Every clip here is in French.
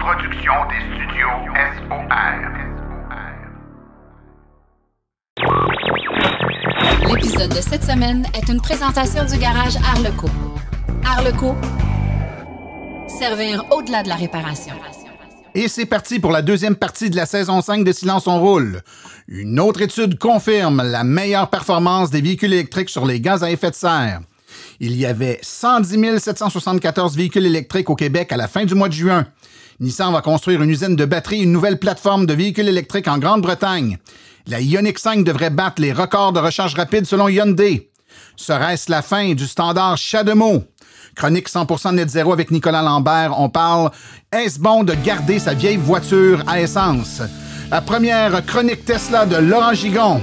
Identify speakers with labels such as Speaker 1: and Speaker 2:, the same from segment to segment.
Speaker 1: production des studios SOR.
Speaker 2: L'épisode de cette semaine est une présentation du garage Arleco. Arleco, servir au-delà de la réparation.
Speaker 3: Et c'est parti pour la deuxième partie de la saison 5 de Silence on roule. Une autre étude confirme la meilleure performance des véhicules électriques sur les gaz à effet de serre. Il y avait 110 774 véhicules électriques au Québec à la fin du mois de juin. Nissan va construire une usine de batterie, une nouvelle plateforme de véhicules électriques en Grande-Bretagne. La Ioniq 5 devrait battre les records de recharge rapide selon Hyundai. Serait-ce la fin du standard CHAdeMO? Chronique 100% net zéro avec Nicolas Lambert. On parle est-ce bon de garder sa vieille voiture à essence? La première chronique Tesla de Laurent Gigon.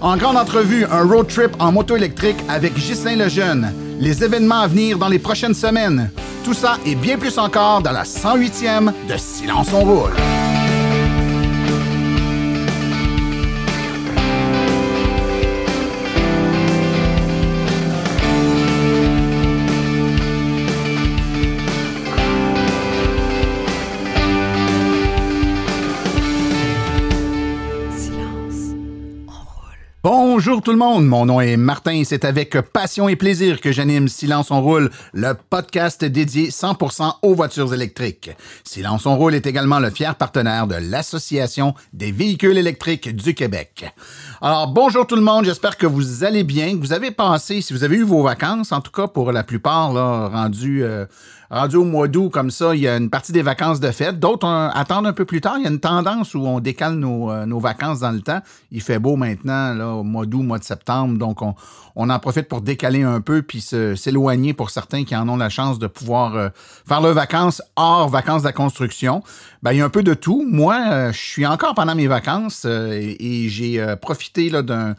Speaker 3: En grande entrevue, un road trip en moto électrique avec Ghislain Lejeune. Les événements à venir dans les prochaines semaines. Tout ça et bien plus encore dans la 108e de Silence on roule. Bonjour tout le monde, mon nom est Martin c'est avec passion et plaisir que j'anime Silence on roule, le podcast dédié 100% aux voitures électriques. Silence on roule est également le fier partenaire de l'Association des véhicules électriques du Québec. Alors bonjour tout le monde, j'espère que vous allez bien, que vous avez passé, si vous avez eu vos vacances, en tout cas pour la plupart, là, rendu euh, rendu au mois d'août, comme ça, il y a une partie des vacances de fête. D'autres euh, attendent un peu plus tard. Il y a une tendance où on décale nos, euh, vacances dans le temps. Il fait beau maintenant, au mois d'août, mois de septembre. Donc, on, en profite pour décaler un peu puis s'éloigner pour certains qui en ont la chance de pouvoir euh, faire leurs vacances hors vacances de la construction. Ben, il y a un peu de tout. Moi, euh, je suis encore pendant mes vacances euh, et, et j'ai profité d'un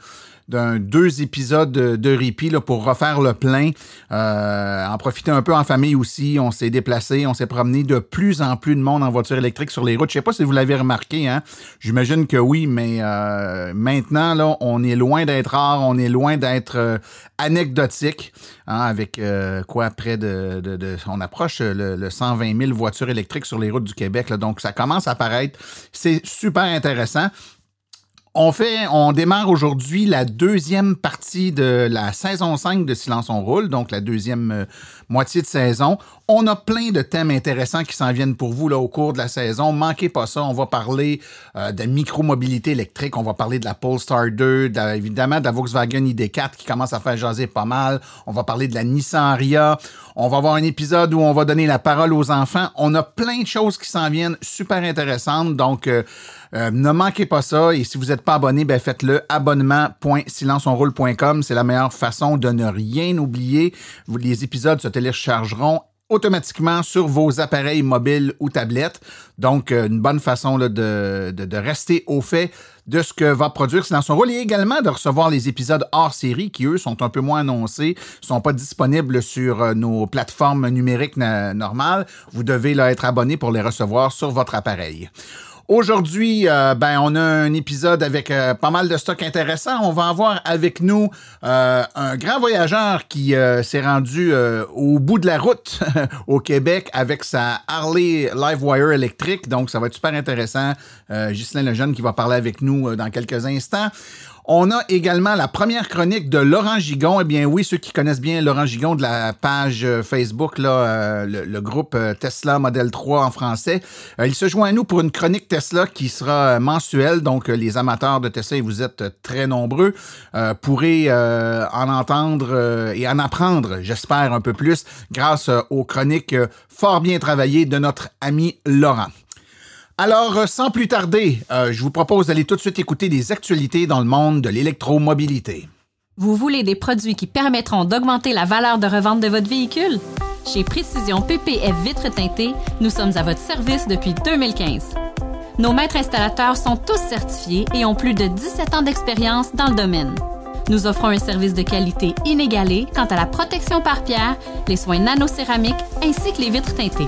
Speaker 3: d'un deux épisodes de, de pour refaire le plein, euh, en profiter un peu en famille aussi. On s'est déplacé, on s'est promené de plus en plus de monde en voiture électrique sur les routes. Je sais pas si vous l'avez remarqué, hein. J'imagine que oui, mais euh, maintenant là, on est loin d'être rare, on est loin d'être euh, anecdotique, hein, avec quoi près de, de- on approche le, le 120 000 voitures électriques sur les routes du Québec. donc ça commence à apparaître. C'est super intéressant. On fait, on démarre aujourd'hui la deuxième partie de la saison 5 de Silence on roule, donc la deuxième euh, moitié de saison. On a plein de thèmes intéressants qui s'en viennent pour vous là au cours de la saison. Manquez pas ça. On va parler euh, de micromobilité électrique. On va parler de la Polestar 2, de la- évidemment de la Volkswagen ID4 qui commence à faire jaser pas mal. On va parler de la Nissan Aria. On va avoir un épisode où on va donner la parole aux enfants. On a plein de choses qui s'en viennent super intéressantes. Donc, euh, euh, ne manquez pas ça. Et si vous n'êtes pas abonné, ben faites-le. Abonnement.silenceonroule.com. C'est la meilleure façon de ne rien oublier. Les épisodes se téléchargeront automatiquement sur vos appareils mobiles ou tablettes. Donc, euh, une bonne façon de, de- rester au fait de ce que va produire Silence on roule et également de recevoir les épisodes hors série qui, eux, sont un peu moins annoncés, sont pas disponibles sur euh, nos plateformes numériques normales. Vous devez être abonné pour les recevoir sur votre appareil. Aujourd'hui, euh, ben, on a un épisode avec euh, pas mal de stock intéressant. On va avoir avec nous euh, un grand voyageur qui s'est rendu au bout de la route au Québec avec sa Harley Livewire électrique. Donc, ça va être super intéressant. Euh, Ghislain Lejeune qui va parler avec nous dans quelques instants. On a également la première chronique de Laurent Gigon. Eh bien oui, ceux qui connaissent bien Laurent Gigon de la page euh, Facebook, là, euh, le, groupe euh, Tesla Model 3 en français, il se joint à nous pour une chronique Tesla qui sera mensuelle. Donc, les amateurs de Tesla, vous êtes très nombreux, pourrez en entendre et en apprendre, j'espère, un peu plus grâce aux chroniques fort bien travaillées de notre ami Laurent. Alors, euh, sans plus tarder, euh, je vous propose d'aller tout de suite écouter des actualités dans le monde de l'électromobilité.
Speaker 4: Vous voulez des produits qui permettront d'augmenter la valeur de revente de votre véhicule? Chez Précision PPF Vitres teintées, nous sommes à votre service depuis 2015. Nos maîtres installateurs sont tous certifiés et ont plus de 17 ans d'expérience dans le domaine. Nous offrons un service de qualité inégalé quant à la protection par pierre, les soins nanocéramiques ainsi que les vitres teintées.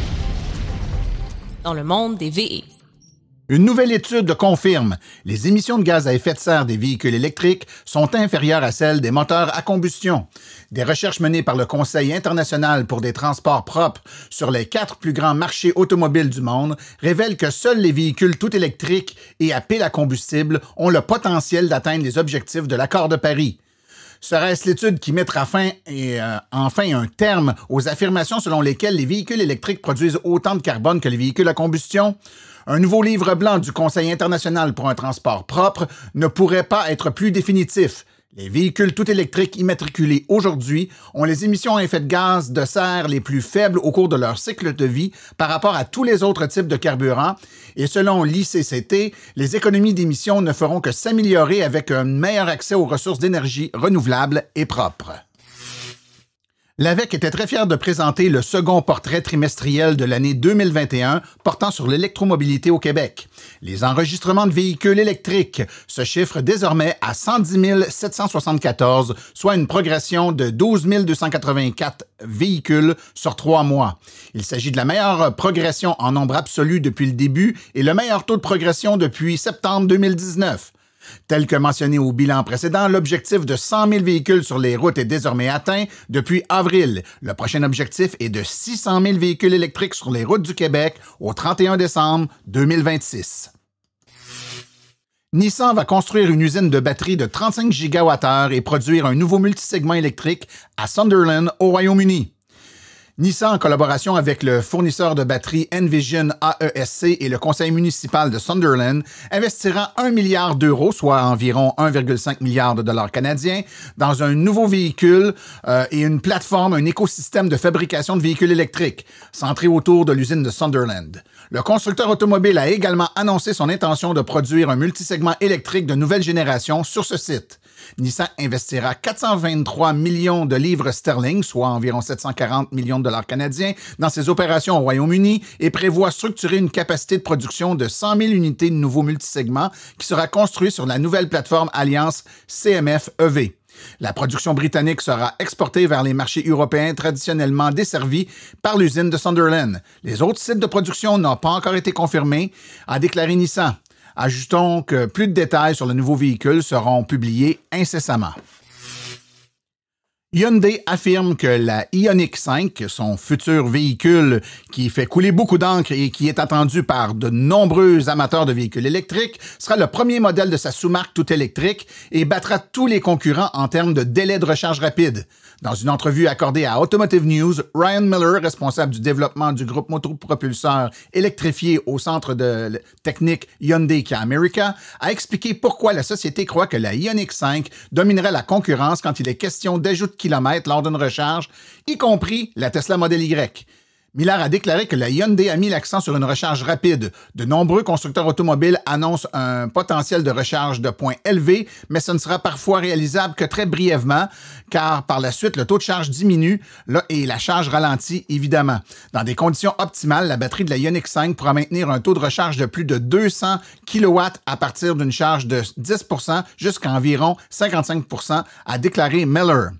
Speaker 4: dans le monde des VE.
Speaker 3: Une nouvelle étude confirme les émissions de gaz à effet de serre des véhicules électriques sont inférieures à celles des moteurs à combustion. Des recherches menées par le Conseil international pour des transports propres sur les quatre plus grands marchés automobiles du monde révèlent que seuls les véhicules tout électriques et à pile à combustible ont le potentiel d'atteindre les objectifs de l'accord de Paris. Serait-ce l'étude qui mettra fin et euh, enfin un terme aux affirmations selon lesquelles les véhicules électriques produisent autant de carbone que les véhicules à combustion? Un nouveau livre blanc du Conseil international pour un transport propre ne pourrait pas être plus définitif. Les véhicules tout électriques immatriculés aujourd'hui ont les émissions à effet de gaz de serre les plus faibles au cours de leur cycle de vie par rapport à tous les autres types de carburants et selon l'ICCT, les économies d'émissions ne feront que s'améliorer avec un meilleur accès aux ressources d'énergie renouvelables et propres. L'AVEC était très fier de présenter le second portrait trimestriel de l'année 2021 portant sur l'électromobilité au Québec. Les enregistrements de véhicules électriques se chiffrent désormais à 110 774, soit une progression de 12 284 véhicules sur trois mois. Il s'agit de la meilleure progression en nombre absolu depuis le début et le meilleur taux de progression depuis septembre 2019. Tel que mentionné au bilan précédent, l'objectif de 100 000 véhicules sur les routes est désormais atteint depuis avril. Le prochain objectif est de 600 000 véhicules électriques sur les routes du Québec au 31 décembre 2026. Nissan va construire une usine de batterie de 35 gigawattheures et produire un nouveau multisegment électrique à Sunderland, au Royaume-Uni. Nissan, en collaboration avec le fournisseur de batteries Envision AESC et le conseil municipal de Sunderland, investira 1 milliard d'euros, soit environ 1,5 milliard de dollars canadiens, dans un nouveau véhicule euh, et une plateforme, un écosystème de fabrication de véhicules électriques, centré autour de l'usine de Sunderland. Le constructeur automobile a également annoncé son intention de produire un multisegment électrique de nouvelle génération sur ce site. Nissan investira 423 millions de livres sterling, soit environ 740 millions de dollars canadiens, dans ses opérations au Royaume-Uni et prévoit structurer une capacité de production de 100 000 unités de nouveaux multisegments qui sera construite sur la nouvelle plateforme Alliance CMF-EV. La production britannique sera exportée vers les marchés européens traditionnellement desservis par l'usine de Sunderland. Les autres sites de production n'ont pas encore été confirmés, a déclaré Nissan. Ajoutons que plus de détails sur le nouveau véhicule seront publiés incessamment. Hyundai affirme que la Ioniq 5, son futur véhicule qui fait couler beaucoup d'encre et qui est attendu par de nombreux amateurs de véhicules électriques, sera le premier modèle de sa sous-marque tout électrique et battra tous les concurrents en termes de délai de recharge rapide. Dans une entrevue accordée à Automotive News, Ryan Miller, responsable du développement du groupe motopropulseur électrifié au centre de technique Hyundai America, a expliqué pourquoi la société croit que la Ioniq 5 dominerait la concurrence quand il est question d'ajout lors d'une recharge, y compris la Tesla Model Y. Miller a déclaré que la Hyundai a mis l'accent sur une recharge rapide. De nombreux constructeurs automobiles annoncent un potentiel de recharge de points élevé, mais ce ne sera parfois réalisable que très brièvement, car par la suite, le taux de charge diminue et la charge ralentit évidemment. Dans des conditions optimales, la batterie de la Ioniq 5 pourra maintenir un taux de recharge de plus de 200 kW à partir d'une charge de 10% jusqu'à environ 55% a déclaré Miller.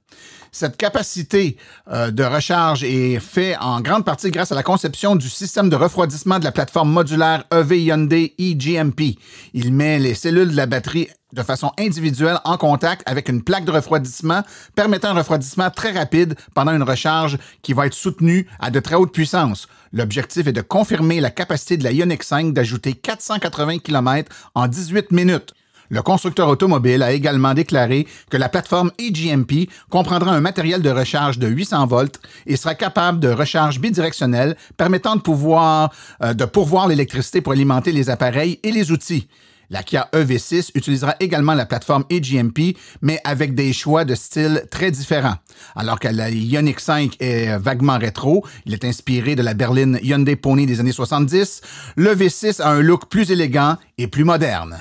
Speaker 3: Cette capacité euh, de recharge est faite en grande partie grâce à la conception du système de refroidissement de la plateforme modulaire EV Hyundai eGMP. Il met les cellules de la batterie de façon individuelle en contact avec une plaque de refroidissement permettant un refroidissement très rapide pendant une recharge qui va être soutenue à de très haute puissance. L'objectif est de confirmer la capacité de la Ioniq 5 d'ajouter 480 km en 18 minutes. Le constructeur automobile a également déclaré que la plateforme AGMP comprendra un matériel de recharge de 800 volts et sera capable de recharge bidirectionnelle permettant de pouvoir euh, de pourvoir l'électricité pour alimenter les appareils et les outils. La Kia EV6 utilisera également la plateforme AGMP, mais avec des choix de style très différents. Alors que la Ioniq 5 est vaguement rétro, il est inspiré de la berline Hyundai Pony des années 70, le V6 a un look plus élégant et plus moderne.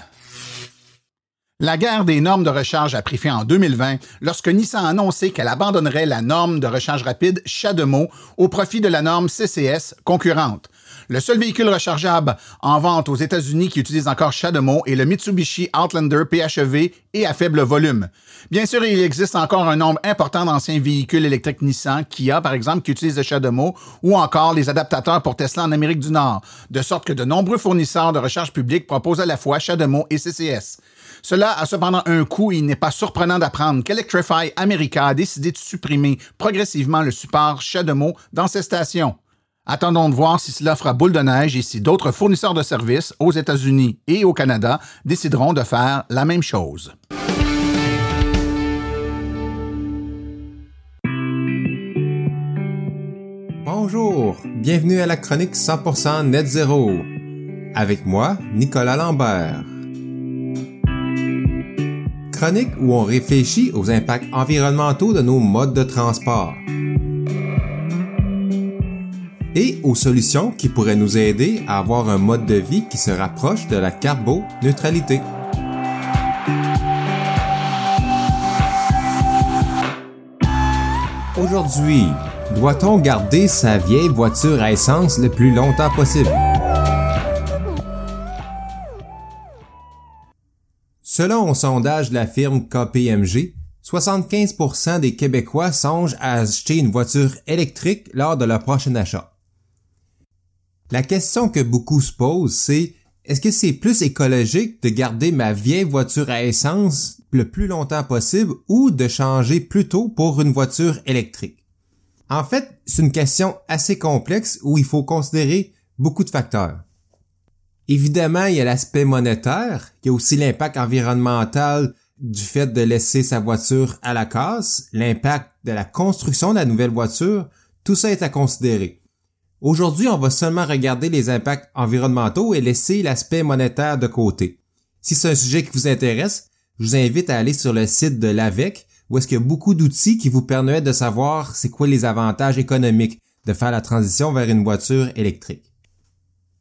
Speaker 3: La guerre des normes de recharge a pris fin en 2020 lorsque Nissan a annoncé qu'elle abandonnerait la norme de recharge rapide CHAdeMO au profit de la norme CCS concurrente. Le seul véhicule rechargeable en vente aux États-Unis qui utilise encore CHAdeMO est le Mitsubishi Outlander PHEV et à faible volume. Bien sûr, il existe encore un nombre important d'anciens véhicules électriques Nissan, Kia par exemple, qui utilisent le CHAdeMO ou encore les adaptateurs pour Tesla en Amérique du Nord, de sorte que de nombreux fournisseurs de recharge publique proposent à la fois CHAdeMO et CCS. Cela a cependant un coût et il n'est pas surprenant d'apprendre qu'Electrify America a décidé de supprimer progressivement le support CHAdeMO dans ses stations. Attendons de voir si cela fera boule de neige et si d'autres fournisseurs de services aux États-Unis et au Canada décideront de faire la même chose.
Speaker 5: Bonjour, bienvenue à la chronique 100% Net Zéro. Avec moi, Nicolas Lambert. Chronique où on réfléchit aux impacts environnementaux de nos modes de transport et aux solutions qui pourraient nous aider à avoir un mode de vie qui se rapproche de la carbo-neutralité. Aujourd'hui, doit-on garder sa vieille voiture à essence le plus longtemps possible? Selon un sondage de la firme KPMG, 75% des Québécois songent à acheter une voiture électrique lors de leur prochain achat. La question que beaucoup se posent, c'est est-ce que c'est plus écologique de garder ma vieille voiture à essence le plus longtemps possible ou de changer plutôt pour une voiture électrique? En fait, c'est une question assez complexe où il faut considérer beaucoup de facteurs. Évidemment, il y a l'aspect monétaire, il y a aussi l'impact environnemental du fait de laisser sa voiture à la casse, l'impact de la construction de la nouvelle voiture, tout ça est à considérer. Aujourd'hui, on va seulement regarder les impacts environnementaux et laisser l'aspect monétaire de côté. Si c'est un sujet qui vous intéresse, je vous invite à aller sur le site de l'AVEC où est-ce qu'il y a beaucoup d'outils qui vous permettent de savoir c'est quoi les avantages économiques de faire la transition vers une voiture électrique.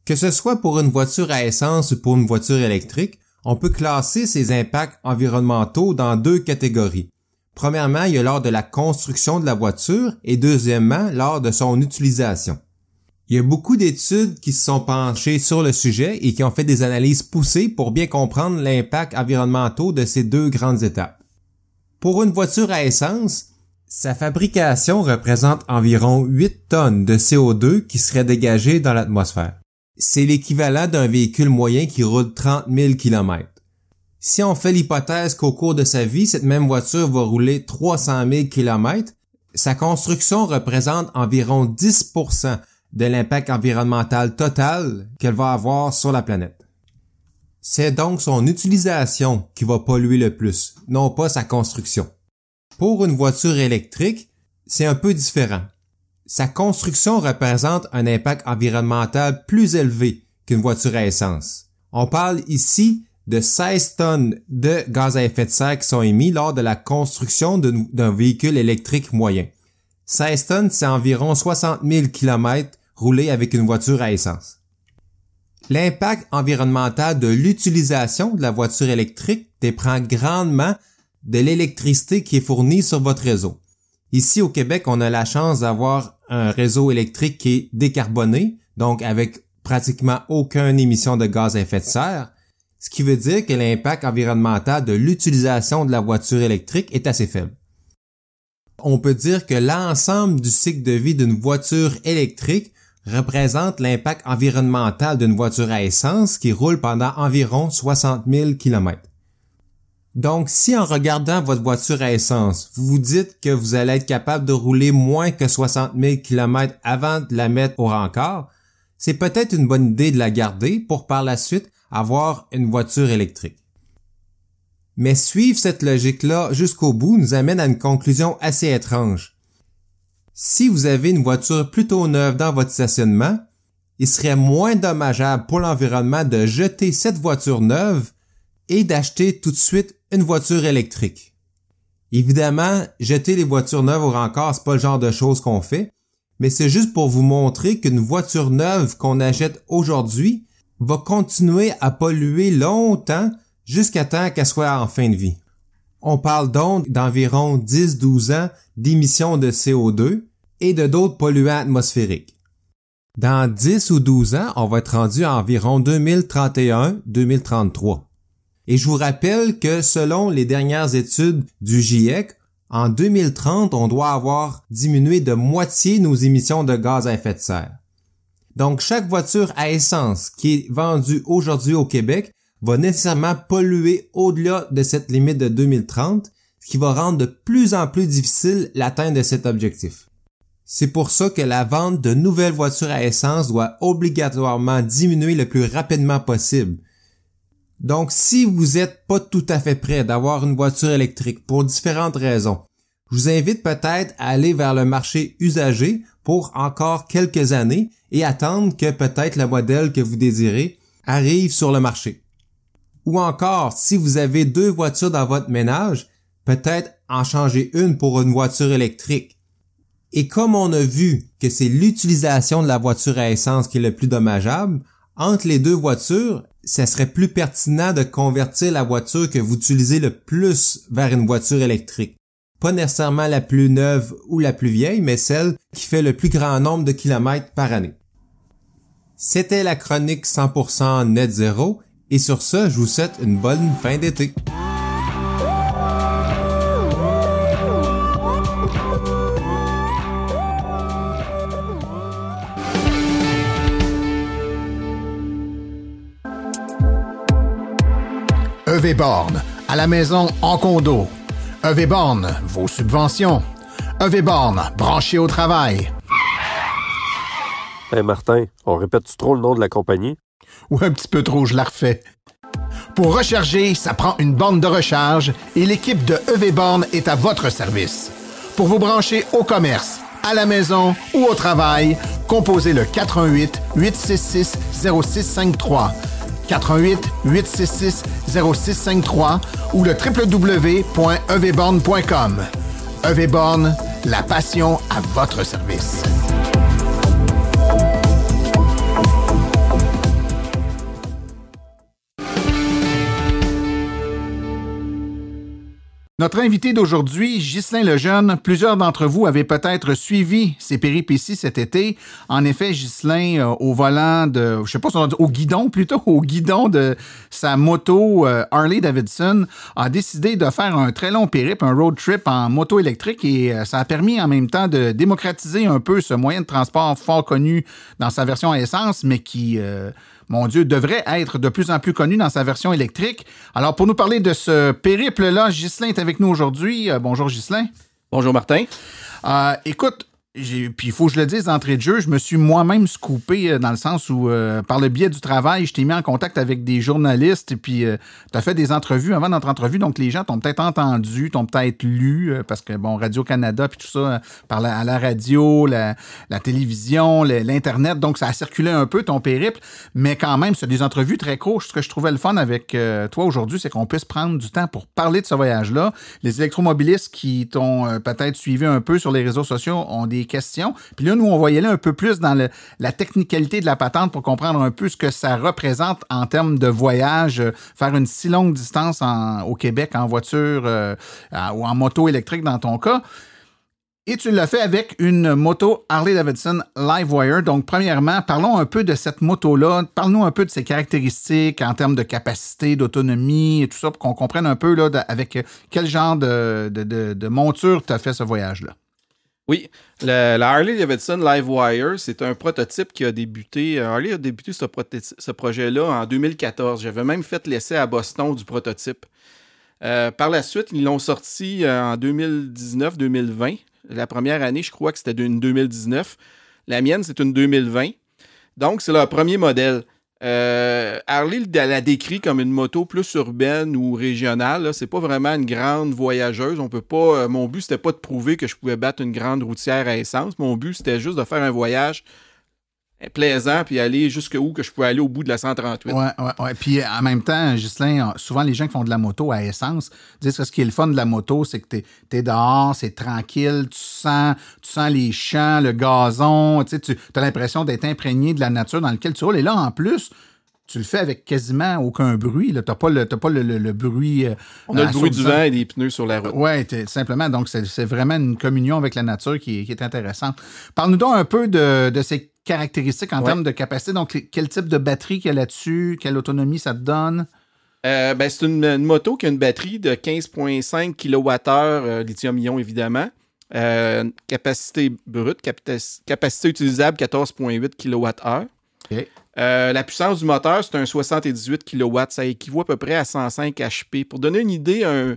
Speaker 5: Que ce soit pour une voiture à essence ou pour une voiture électrique, on peut classer ces impacts environnementaux dans deux catégories. Premièrement, il y a lors de la construction de la voiture et deuxièmement, lors de son utilisation. Il y a beaucoup d'études qui se sont penchées sur le sujet et qui ont fait des analyses poussées pour bien comprendre l'impact environnemental de ces deux grandes étapes. Pour une voiture à essence, sa fabrication représente environ 8 tonnes de CO2 qui seraient dégagées dans l'atmosphère. C'est l'équivalent d'un véhicule moyen qui roule 30 000 km. Si on fait l'hypothèse qu'au cours de sa vie, cette même voiture va rouler 300 000 km, sa construction représente environ 10 de l'impact environnemental total qu'elle va avoir sur la planète. C'est donc son utilisation qui va polluer le plus, non pas sa construction. Pour une voiture électrique, c'est un peu différent. Sa construction représente un impact environnemental plus élevé qu'une voiture à essence. On parle ici de 16 tonnes de gaz à effet de serre qui sont émis lors de la construction d'un véhicule électrique moyen. 16 tonnes, c'est environ 60 000 km rouler avec une voiture à essence. L'impact environnemental de l'utilisation de la voiture électrique dépend grandement de l'électricité qui est fournie sur votre réseau. Ici au Québec, on a la chance d'avoir un réseau électrique qui est décarboné, donc avec pratiquement aucune émission de gaz à effet de serre, ce qui veut dire que l'impact environnemental de l'utilisation de la voiture électrique est assez faible. On peut dire que l'ensemble du cycle de vie d'une voiture électrique représente l'impact environnemental d'une voiture à essence qui roule pendant environ 60 000 km. Donc, si en regardant votre voiture à essence, vous vous dites que vous allez être capable de rouler moins que 60 000 km avant de la mettre au rencard, c'est peut-être une bonne idée de la garder pour par la suite avoir une voiture électrique. Mais suivre cette logique-là jusqu'au bout nous amène à une conclusion assez étrange. Si vous avez une voiture plutôt neuve dans votre stationnement, il serait moins dommageable pour l'environnement de jeter cette voiture neuve et d'acheter tout de suite une voiture électrique. Évidemment, jeter les voitures neuves au rencard, c'est pas le genre de choses qu'on fait, mais c'est juste pour vous montrer qu'une voiture neuve qu'on achète aujourd'hui va continuer à polluer longtemps jusqu'à temps qu'elle soit en fin de vie. On parle donc d'environ 10-12 ans d'émissions de CO2 et de d'autres polluants atmosphériques. Dans 10 ou 12 ans, on va être rendu à environ 2031-2033. Et je vous rappelle que selon les dernières études du GIEC, en 2030, on doit avoir diminué de moitié nos émissions de gaz à effet de serre. Donc, chaque voiture à essence qui est vendue aujourd'hui au Québec va nécessairement polluer au-delà de cette limite de 2030, ce qui va rendre de plus en plus difficile l'atteinte de cet objectif. C'est pour ça que la vente de nouvelles voitures à essence doit obligatoirement diminuer le plus rapidement possible. Donc, si vous n'êtes pas tout à fait prêt d'avoir une voiture électrique pour différentes raisons, je vous invite peut-être à aller vers le marché usagé pour encore quelques années et attendre que peut-être le modèle que vous désirez arrive sur le marché. Ou encore, si vous avez deux voitures dans votre ménage, peut-être en changer une pour une voiture électrique. Et comme on a vu que c'est l'utilisation de la voiture à essence qui est le plus dommageable, entre les deux voitures, ça serait plus pertinent de convertir la voiture que vous utilisez le plus vers une voiture électrique. Pas nécessairement la plus neuve ou la plus vieille, mais celle qui fait le plus grand nombre de kilomètres par année. C'était la chronique 100% net zéro et sur ce, je vous souhaite une bonne fin d'été.
Speaker 3: EV Borne, à la maison, en condo. EV Borne, vos subventions. EV Borne, branché au travail.
Speaker 6: Hey Martin, on répète-tu trop le nom de la compagnie?
Speaker 3: Ou un petit peu trop, je la refais. Pour recharger, ça prend une borne de recharge et l'équipe de EV Borne est à votre service. Pour vous brancher au commerce, à la maison ou au travail, composez le 418 866 0653. 418 866 0653 ou le www.evborne.com. EVborne, la passion à votre service. Notre invité d'aujourd'hui, Ghislain Lejeune, plusieurs d'entre vous avaient peut-être suivi ses péripéties cet été. En effet, Ghislain, euh, au volant de, je sais pas si on dit, au guidon plutôt, au guidon de sa moto euh, Harley Davidson, a décidé de faire un très long périple, un road trip en moto électrique et euh, ça a permis en même temps de démocratiser un peu ce moyen de transport fort connu dans sa version à essence, mais qui mon Dieu, devrait être de plus en plus connu dans sa version électrique. Alors, pour nous parler de ce périple-là, Ghislain est avec nous aujourd'hui. Euh, bonjour, Ghislain.
Speaker 7: Bonjour, Martin.
Speaker 3: Euh, écoute, puis il faut que je le dise d'entrée de jeu, je me suis moi-même scoopé euh, dans le sens où, euh, par le biais du travail, je t'ai mis en contact avec des journalistes puis euh, tu as fait des entrevues avant notre entrevue. Donc, les gens t'ont peut-être entendu, t'ont peut-être lu, parce que, bon, Radio-Canada, puis tout ça, par la, à la radio, la, télévision, l'Internet. Donc, ça a circulé un peu ton périple. Mais quand même, c'est des entrevues très courtes. Ce que je trouvais le fun avec toi aujourd'hui, c'est qu'on puisse prendre du temps pour parler de ce voyage-là. Les électromobilistes qui t'ont peut-être suivi un peu sur les réseaux sociaux ont des questions. Puis là, nous, on va y aller un peu plus dans la technicalité de la patente pour comprendre un peu ce que ça représente en termes de voyage, euh, faire une si longue distance au Québec en voiture euh, ou en moto électrique dans ton cas. Et tu l'as fait avec une moto Harley-Davidson Livewire. Donc, premièrement, parlons un peu de cette moto-là. Parle-nous un peu de ses caractéristiques en termes de capacité, d'autonomie et tout ça pour qu'on comprenne un peu là, avec quel genre de, de monture tu as fait ce voyage-là.
Speaker 7: Oui, la, Harley Davidson Livewire, c'est un prototype qui a débuté. Euh, Harley a débuté ce, projet-là en 2014. J'avais même fait l'essai à Boston du prototype. Euh, par la suite, ils l'ont sorti euh, en 2019-2020. La première année, je crois que c'était une 2019. La mienne, c'est une 2020. Donc, c'est leur premier modèle. Euh, Harley la décrit comme une moto plus urbaine ou régionale. C'est pas vraiment une grande voyageuse. On peut pas. euh, mon but, c'était pas de prouver que je pouvais battre une grande routière à essence. Mon but, c'était juste de faire un voyage plaisant puis aller jusqu'où que je pouvais aller au bout de la 138.
Speaker 3: Ouais, ouais, ouais. Puis en même temps, Ghislain, souvent les gens qui font de la moto à essence disent que ce qui est le fun de la moto, c'est que t'es es dehors, c'est tranquille, tu sens, tu sens les champs, le gazon, tu sais, tu as l'impression d'être imprégné de la nature dans laquelle tu roules. Et là, en plus, tu le fais avec quasiment aucun bruit. Tu n'as pas le, pas le, le- le bruit. euh,
Speaker 7: On a le bruit du vent et des pneus sur la route.
Speaker 3: Oui, simplement. Donc, c'est vraiment une communion avec la nature qui, est- qui est intéressante. Parle-nous donc un peu de, de ses caractéristiques en
Speaker 7: Ouais.
Speaker 3: termes de capacité. Donc, quel type de batterie qu'il y a là-dessus? Quelle autonomie ça te donne?
Speaker 7: Euh, ben, c'est une, une moto qui a une batterie de 15,5 kWh euh, lithium-ion, évidemment. Euh, capacité brute, capacité utilisable 14,8 kWh. Euh, la puissance du moteur, c'est un 78 kW. Ça équivaut à peu près à 105 HP. Pour donner une idée, un,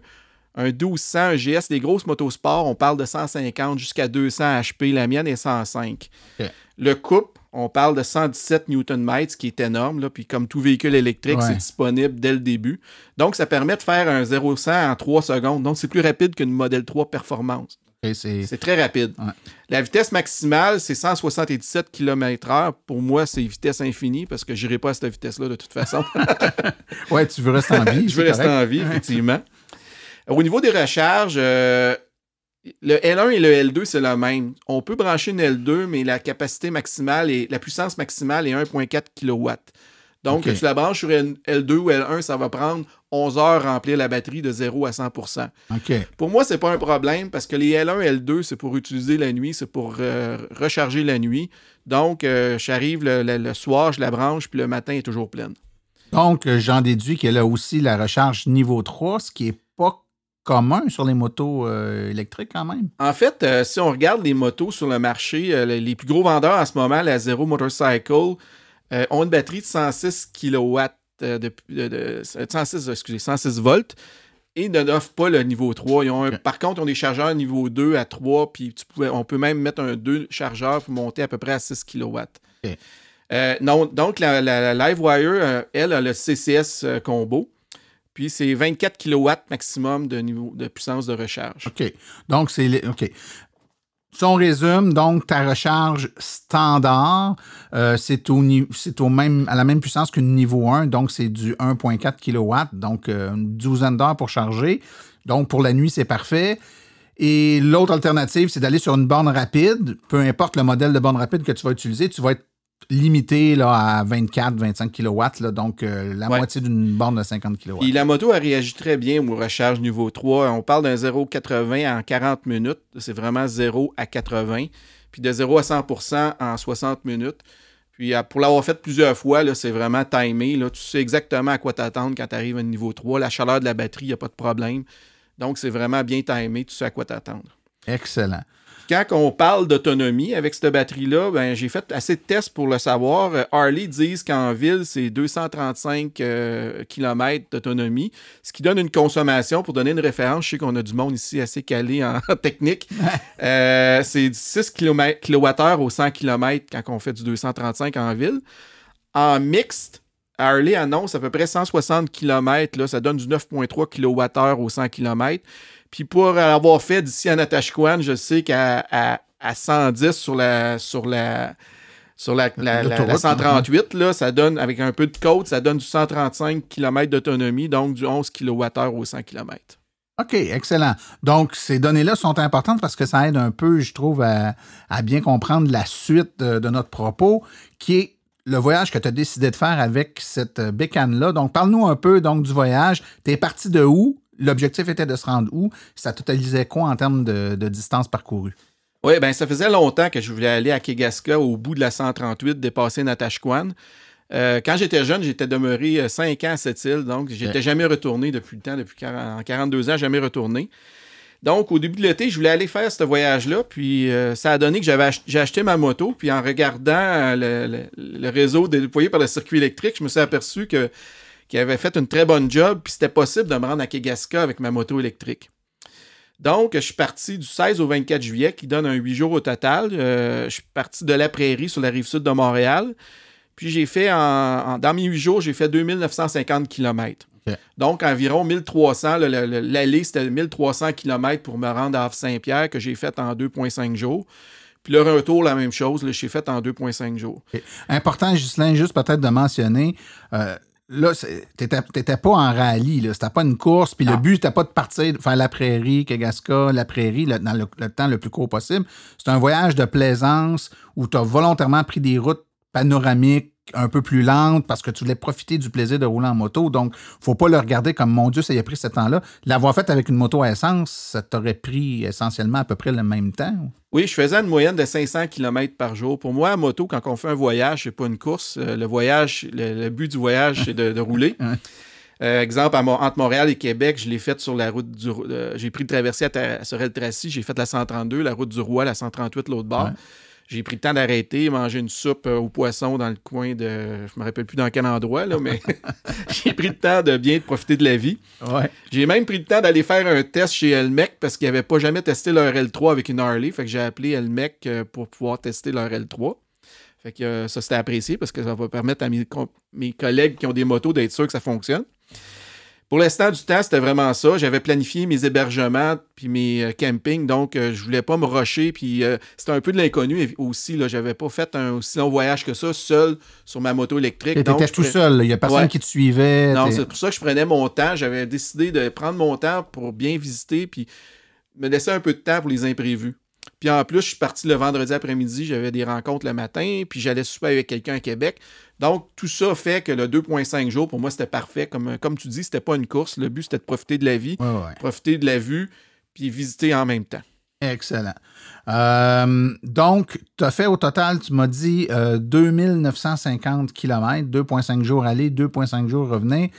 Speaker 7: un 1200, un GS, des grosses motosports, on parle de 150 jusqu'à 200 HP. La mienne est 105.
Speaker 3: OK.
Speaker 7: Le couple, on parle de 117 Nm, ce qui est énorme. Là. Puis comme tout véhicule électrique,
Speaker 3: Ouais.
Speaker 7: c'est disponible dès le début. Donc, ça permet de faire un 0-100 en 3 secondes. Donc, c'est plus rapide qu'une Model 3 Performance.
Speaker 3: C'est-
Speaker 7: très rapide.
Speaker 3: Ouais.
Speaker 7: La vitesse maximale, c'est 177 km/h. Pour moi, c'est vitesse infinie parce que je n'irai pas à cette vitesse-là de toute façon.
Speaker 3: Ouais, tu veux rester en vie.
Speaker 7: je veux rester
Speaker 3: correct.
Speaker 7: en vie, effectivement. Au niveau des recharges, euh, le L1 et le L2, c'est le même. On peut brancher une L2, mais la capacité maximale et la puissance maximale est 1,4 kW. Donc, que tu la branches sur une L2 ou L1, ça va prendre 11 heures remplir la batterie de 0 à 100
Speaker 3: OK.
Speaker 7: pour moi, c'est pas un problème parce que les L1 et L2, c'est pour utiliser la nuit, c'est pour euh, recharger la nuit. Donc, euh, j'arrive le, le- le soir, je la branche, puis le matin est toujours pleine.
Speaker 3: Donc, euh, j'en déduis qu'elle a aussi la recharge niveau 3, ce qui n'est pas commun sur les motos euh, électriques quand même.
Speaker 7: En fait, euh, si on regarde les motos sur le marché, euh, les, plus gros vendeurs en ce moment, la Zero Motorcycle, ont une batterie de 106 kW, euh, de, de- de- 106, excusez, 106 volts, et ne n'offrent pas le niveau 3. Ils ont un-
Speaker 3: Ok.
Speaker 7: Par contre, ils ont des chargeurs niveau 2 à 3, puis tu pouvais- on peut même mettre un 2 chargeurs pour monter à peu près à 6 kW. Euh, non, donc, la, la- la Livewire, euh, elle, a le CCS euh, combo. Puis c'est 24 kW maximum de niveau de puissance de recharge.
Speaker 3: OK. Donc, c'est. OK. Si on résume, donc, ta recharge standard, euh, c'est au, même, à la même puissance qu'une niveau 1, donc c'est du 1,4 kW, donc euh, une douzaine d'heures pour charger. Donc, pour la nuit, c'est parfait. Et l'autre alternative, c'est d'aller sur une borne rapide. Peu importe le modèle de borne rapide que tu vas utiliser, tu vas être limité là, à 24-25 kW, là, donc euh, la
Speaker 7: Ouais.
Speaker 3: moitié d'une borne de 50 kW.
Speaker 7: La moto, elle réagit très bien aux recharges niveau 3. On parle d'un 0,80 en 40 minutes. C'est vraiment 0 à 80. Puis de 0 à 100% en 60 minutes. Puis euh, pour l'avoir fait plusieurs fois, c'est vraiment timé. Là. Tu sais exactement à quoi t'attendre quand tu arrives à niveau 3. La chaleur de la batterie, il n'y a pas de problème. Donc, c'est vraiment bien timé. Tu sais à quoi t'attendre.
Speaker 3: Excellent.
Speaker 7: Quand on parle d'autonomie avec cette batterie-là, ben, j'ai fait assez de tests pour le savoir. Euh, Harley disent qu'en ville, c'est 235 km d'autonomie, ce qui donne une consommation. Pour donner une référence, je sais qu'on a du monde ici assez calé en technique. Euh, c'est 6 kWh au 100 km quand on fait du 235 en ville. En mixte, Harley annonce à peu près 160 km, là, ça donne du 9,3 kWh au 100 km. Puis pour l'avoir fait d'ici à Natashquan, je sais qu'à à, à 110 sur la sur la sur la, la- la- la
Speaker 3: L'autoroute,
Speaker 7: 138, là, ça donne, avec un peu de côte, ça donne du 135 km d'autonomie, donc du 11 kWh au 100 km.
Speaker 3: OK, excellent. Donc, ces données-là sont importantes parce que ça aide un peu, je trouve, à, à bien comprendre la suite de, de notre propos, qui est le voyage que tu as décidé de faire avec cette euh, bécane-là. Donc, parle-nous un peu donc, du voyage. Tu es parti de où? L'objectif était de se rendre où? Ça totalisait quoi en termes de, de distance parcourue?
Speaker 7: Oui, ben ça faisait longtemps que je voulais aller à Kegaska, au bout de la 138, dépasser Natashquan. Euh, quand j'étais jeune, j'étais demeuré 5 ans à cette île, donc j'étais
Speaker 3: Ouais.
Speaker 7: jamais retourné depuis le temps, depuis 40 en 42 ans, jamais retourné. Donc, au début de l'été, je voulais aller faire ce voyage-là, puis euh, ça a donné que j'avais ach- j'ai acheté ma moto, puis en regardant euh, le, le- le réseau déployé par le circuit électrique, je me suis aperçu que qu'il avait fait une très bonne job, puis c'était possible de me rendre à Kegaska avec ma moto électrique. Donc, je suis parti du 16 au 24 juillet, qui donne un 8 jours au total. Euh, je suis parti de la prairie sur la rive sud de Montréal. Puis j'ai fait, en, en- dans mes huit jours, j'ai fait 2950 km. Donc environ 1300, le- le- le- l'allée c'était 1300 km pour me rendre à Havre-Saint-Pierre que j'ai fait en 2,5 jours. Puis le retour, la même chose, là, j'ai fait en 2,5 jours.
Speaker 3: Important, Ghislain, juste peut-être de mentionner, euh, là, t'étais pas en rallye, là. C'était pas une course, puis le but, c'était pas de partir, faire la prairie, Kagaska, la prairie, là, dans le, le temps le plus court possible. C'est un voyage de plaisance où tu as volontairement pris des routes panoramiques un peu plus lentes parce que tu voulais profiter du plaisir de rouler en moto. Donc, faut pas le regarder comme mon Dieu, ça y a pris ce temps-là. L'avoir fait avec une moto à essence, ça t'aurait pris essentiellement à peu près le même temps.
Speaker 7: Oui, je faisais une moyenne de 500 km par jour. Pour moi, à moto, quand on fait un voyage, c'est pas une course. Euh, le voyage, le, le but du voyage, c'est de, de rouler. Euh, exemple, à Mo- entre Montréal et Québec, je l'ai fait sur la route du. euh, j'ai pris le traversier à, Sorel-Tracy, j'ai fait la 132, la route du Roi, la 138, l'autre bord.
Speaker 3: Ouais.
Speaker 7: J'ai pris le temps d'arrêter, manger une soupe euh, au poisson dans le coin de. Je me rappelle plus dans quel endroit, là, mais j'ai pris le temps de bien profiter de la vie.
Speaker 3: Ouais.
Speaker 7: J'ai même pris le temps d'aller faire un test chez Elmec parce qu'ils n'avaient pas jamais testé leur L3 avec une Harley. Fait que j'ai appelé Elmec euh, pour pouvoir tester leur L3. Fait que euh, ça, c'était apprécié parce que ça va permettre à mes, mes collègues qui ont des motos d'être sûrs que ça fonctionne. Pour l'instant du temps, c'était vraiment ça. J'avais planifié mes hébergements puis mes euh, campings, donc euh, je voulais pas me rusher. Puis euh, c'était un peu de l'inconnu aussi. Là, j'avais pas fait un aussi long voyage que ça seul sur ma moto électrique.
Speaker 3: Tu
Speaker 7: donc
Speaker 3: tout seul, il y a personne
Speaker 7: Ouais.
Speaker 3: qui te suivait.
Speaker 7: non, c'est pour ça que je prenais mon temps. J'avais décidé de prendre mon temps pour bien visiter puis me laisser un peu de temps pour les imprévus. Puis en plus, je suis parti le vendredi après-midi, j'avais des rencontres le matin, puis j'allais souper avec quelqu'un à Québec. Donc, tout ça fait que le 2,5 jours, pour moi, c'était parfait. Comme, comme tu dis, c'était pas une course. Le but, c'était de profiter de la vie,
Speaker 3: Ouais, ouais.
Speaker 7: profiter de la vue, puis visiter en même temps.
Speaker 3: Excellent. Euh, donc, tu as fait au total, tu m'as dit, euh, 2950 km, 2,5 jours aller, 2,5 jours revenir.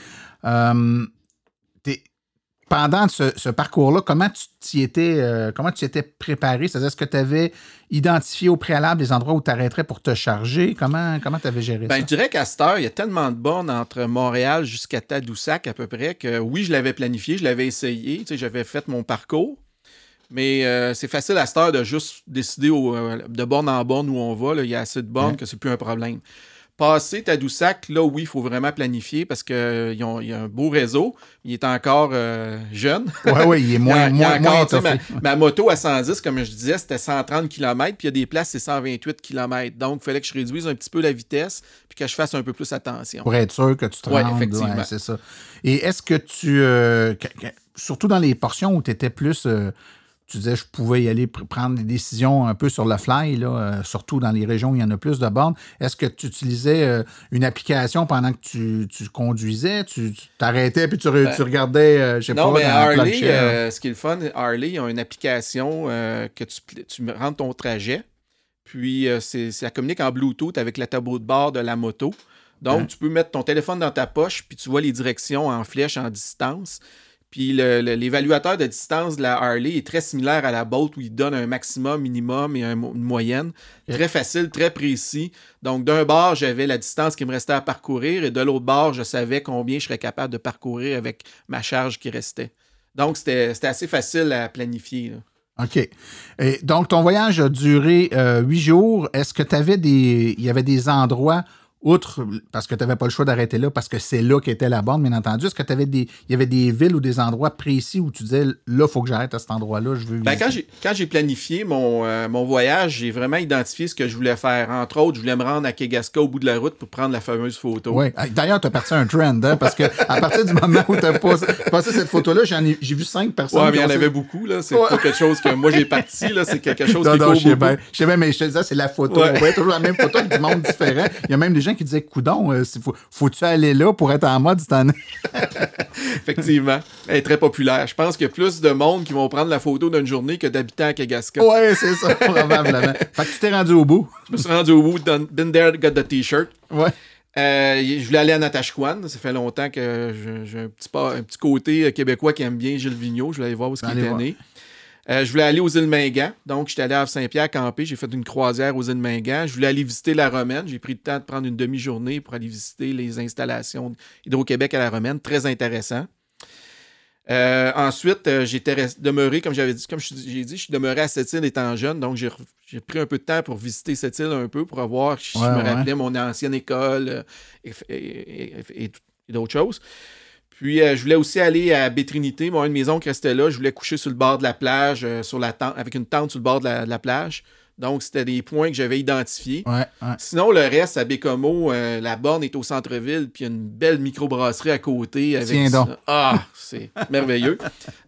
Speaker 3: Euh, pendant ce, ce parcours-là, comment tu t'y étais, euh, comment tu étais préparé? C'est-à-dire, est-ce que tu avais identifié au préalable des endroits où tu arrêterais pour te charger? Comment tu avais géré
Speaker 7: Ben,
Speaker 3: ça?
Speaker 7: je dirais qu'à cette heure, il y a tellement de bornes entre Montréal jusqu'à Tadoussac à peu près que oui, je l'avais planifié, je l'avais essayé, tu sais, j'avais fait mon parcours. Mais euh, c'est facile à cette heure de juste décider au- euh, de borne en borne où on va. là. Il y a assez de bornes
Speaker 3: Ouais.
Speaker 7: que c'est plus un problème. Passer Tadoussac, là, oui, il faut vraiment planifier parce qu'il y a un beau réseau. Il est encore euh, jeune.
Speaker 3: Oui, oui, il est
Speaker 7: Il y a-
Speaker 3: moins,
Speaker 7: il y a
Speaker 3: moins,
Speaker 7: encore,
Speaker 3: moins
Speaker 7: ma, ma moto à 110, comme je disais, c'était 130 km, puis il y a des places, c'est 128 km. Donc, il fallait que je réduise un petit peu la vitesse, puis que je fasse un peu plus attention.
Speaker 3: Pour être sûr que tu te
Speaker 7: Ouais,
Speaker 3: rendes.
Speaker 7: effectivement.
Speaker 3: ouais, c'est ça. Et est-ce que tu. euh, surtout dans les portions où tu étais plus. Tu disais, je pouvais y aller pr- prendre des décisions un peu sur le fly, là, euh, surtout dans les régions où il y en a plus de bornes. Est-ce que tu utilisais euh, une application pendant que tu, tu conduisais? Tu t'arrêtais puis tu,
Speaker 7: Ben,
Speaker 3: tu regardais, euh, je sais
Speaker 7: Non,
Speaker 3: pas,
Speaker 7: mais
Speaker 3: dans
Speaker 7: Harley, euh, ce qui est le fun, Harley, ils ont une application que tu, tu rentres ton trajet, puis ça communique en Bluetooth avec la tableau de bord de la moto. Donc,
Speaker 3: Hein?
Speaker 7: tu peux mettre ton téléphone dans ta poche, puis tu vois les directions en flèche, en distance. Puis l'évaluateur de distance de la Harley est très similaire à la Bolt où il donne un maximum, minimum et un une moyenne. Très facile, très précis. Donc, d'un bord, j'avais la distance qui me restait à parcourir et de l'autre bord, je savais combien je serais capable de parcourir avec ma charge qui restait. Donc, c'était c'était assez facile à planifier. là.
Speaker 3: OK. Et donc, ton voyage a duré euh, huit jours. Est-ce que tu avais des. Il y avait des endroits, outre, parce que tu n'avais pas le choix d'arrêter là, parce que c'est là qu'était la borne, bien entendu. Est-ce que tu avais des. Il y avait des villes ou des endroits précis où tu disais, là, il faut que j'arrête à cet endroit-là, je veux.
Speaker 7: Ben, quand j'ai planifié mon, euh, mon voyage, j'ai vraiment identifié ce que je voulais faire. Entre autres, je voulais me rendre à Kegaska au bout de la route pour prendre la fameuse photo.
Speaker 3: Ah, D'ailleurs, tu as parti un trend, hein, parce que à partir du moment où tu as passé, passé cette photo-là, j'ai vu cinq personnes.
Speaker 7: Ouais, mais il y en avait beaucoup, là. C'est
Speaker 3: Ouais.
Speaker 7: pas quelque chose que moi j'ai parti, là. C'est quelque chose
Speaker 3: Non,
Speaker 7: qui
Speaker 3: non,
Speaker 7: court
Speaker 3: je sais bien. Je sais bien, mais je te disais, c'est la photo.
Speaker 7: Ouais.
Speaker 3: On voyait toujours la même photo avec du monde différent. Il y a même des gens qui disaient, coudon, euh, faut- faut-tu aller là pour être en mode cette année?
Speaker 7: Effectivement. Elle est très populaire. Je pense qu'il y a plus de monde qui vont prendre la photo d'une journée que d'habitants à Kegaska.
Speaker 3: Ouais, c'est ça, probablement. Fait que tu t'es rendu au bout.
Speaker 7: Je me suis rendu au bout, done- been there, got the t-shirt.
Speaker 3: Ouais.
Speaker 7: Euh, je voulais aller à Natashquan. Ça fait longtemps que j'ai un petit, pas- un petit côté euh, québécois qui aime bien Gilles Vigneault. Je voulais aller voir où il
Speaker 3: Allez
Speaker 7: était
Speaker 3: voir.
Speaker 7: né. Euh, je voulais aller aux îles Mingan. Donc, j'étais allé à Saint-Pierre camper. J'ai fait une croisière aux îles Mingan. Je voulais aller visiter la Romaine. J'ai pris le temps de prendre une demi-journée pour aller visiter les installations d'Hydro-Québec à la Romaine. Très intéressant. Euh, ensuite, euh, j'étais demeuré, comme j'avais dit, comme j'ai dit, je suis demeuré à cette île étant jeune, donc j'ai pris un peu de temps pour visiter cette île un peu, pour voir si
Speaker 3: Ouais,
Speaker 7: je me
Speaker 3: ouais.
Speaker 7: rappelais mon ancienne école et, et- et- et- et d'autres choses. Puis, euh, je voulais aussi aller à Bétrinité, mon une maison qui restait là. Je voulais coucher sur le bord de la plage, euh, sur la tente, avec une tente sur le bord de la, de la plage. Donc, c'était des points que j'avais identifiés.
Speaker 3: Ouais, ouais.
Speaker 7: Sinon, le reste, à Bécomo, euh, la borne est au centre-ville, puis il y a une belle microbrasserie à côté. Avec
Speaker 3: Tiens donc.
Speaker 7: Ah, c'est merveilleux.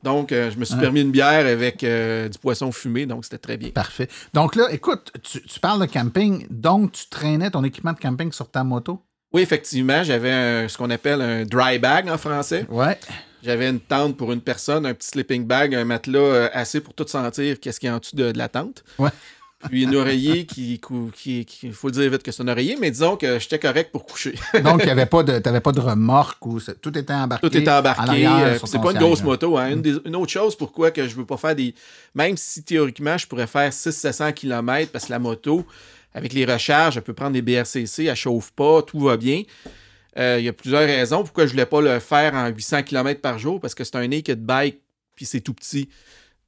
Speaker 7: Donc, je me suis permis une bière avec du poisson fumé, donc c'était très bien.
Speaker 3: Parfait. Donc là, écoute, tu, tu parles de camping, donc tu traînais ton équipement de camping sur ta moto?
Speaker 7: Oui, effectivement, j'avais un- ce qu'on appelle un dry bag en français.
Speaker 3: Ouais.
Speaker 7: J'avais une tente pour une personne, un petit sleeping bag, un matelas euh, assez pour tout sentir qu'est-ce qu'il y a en dessous de, de la tente.
Speaker 3: Ouais.
Speaker 7: Puis un oreiller qui, qui, qui, faut le dire vite que c'est un oreiller, mais disons que j'étais correct pour coucher.
Speaker 3: Donc, il y avait pas de, t'avais pas de remorque ou tout était embarqué.
Speaker 7: Tout était embarqué. euh, c'est pas une grosse moto. Hein. Une, des- une autre chose pourquoi que je veux pas faire des. Même si théoriquement je pourrais faire 600-700 km parce que la moto, avec les recharges, elle peut prendre des BRCC, elle chauffe pas, tout va bien. Euh, Il y a plusieurs raisons pourquoi je voulais pas le faire en 800 km par jour parce que c'est un naked bike puis c'est tout petit.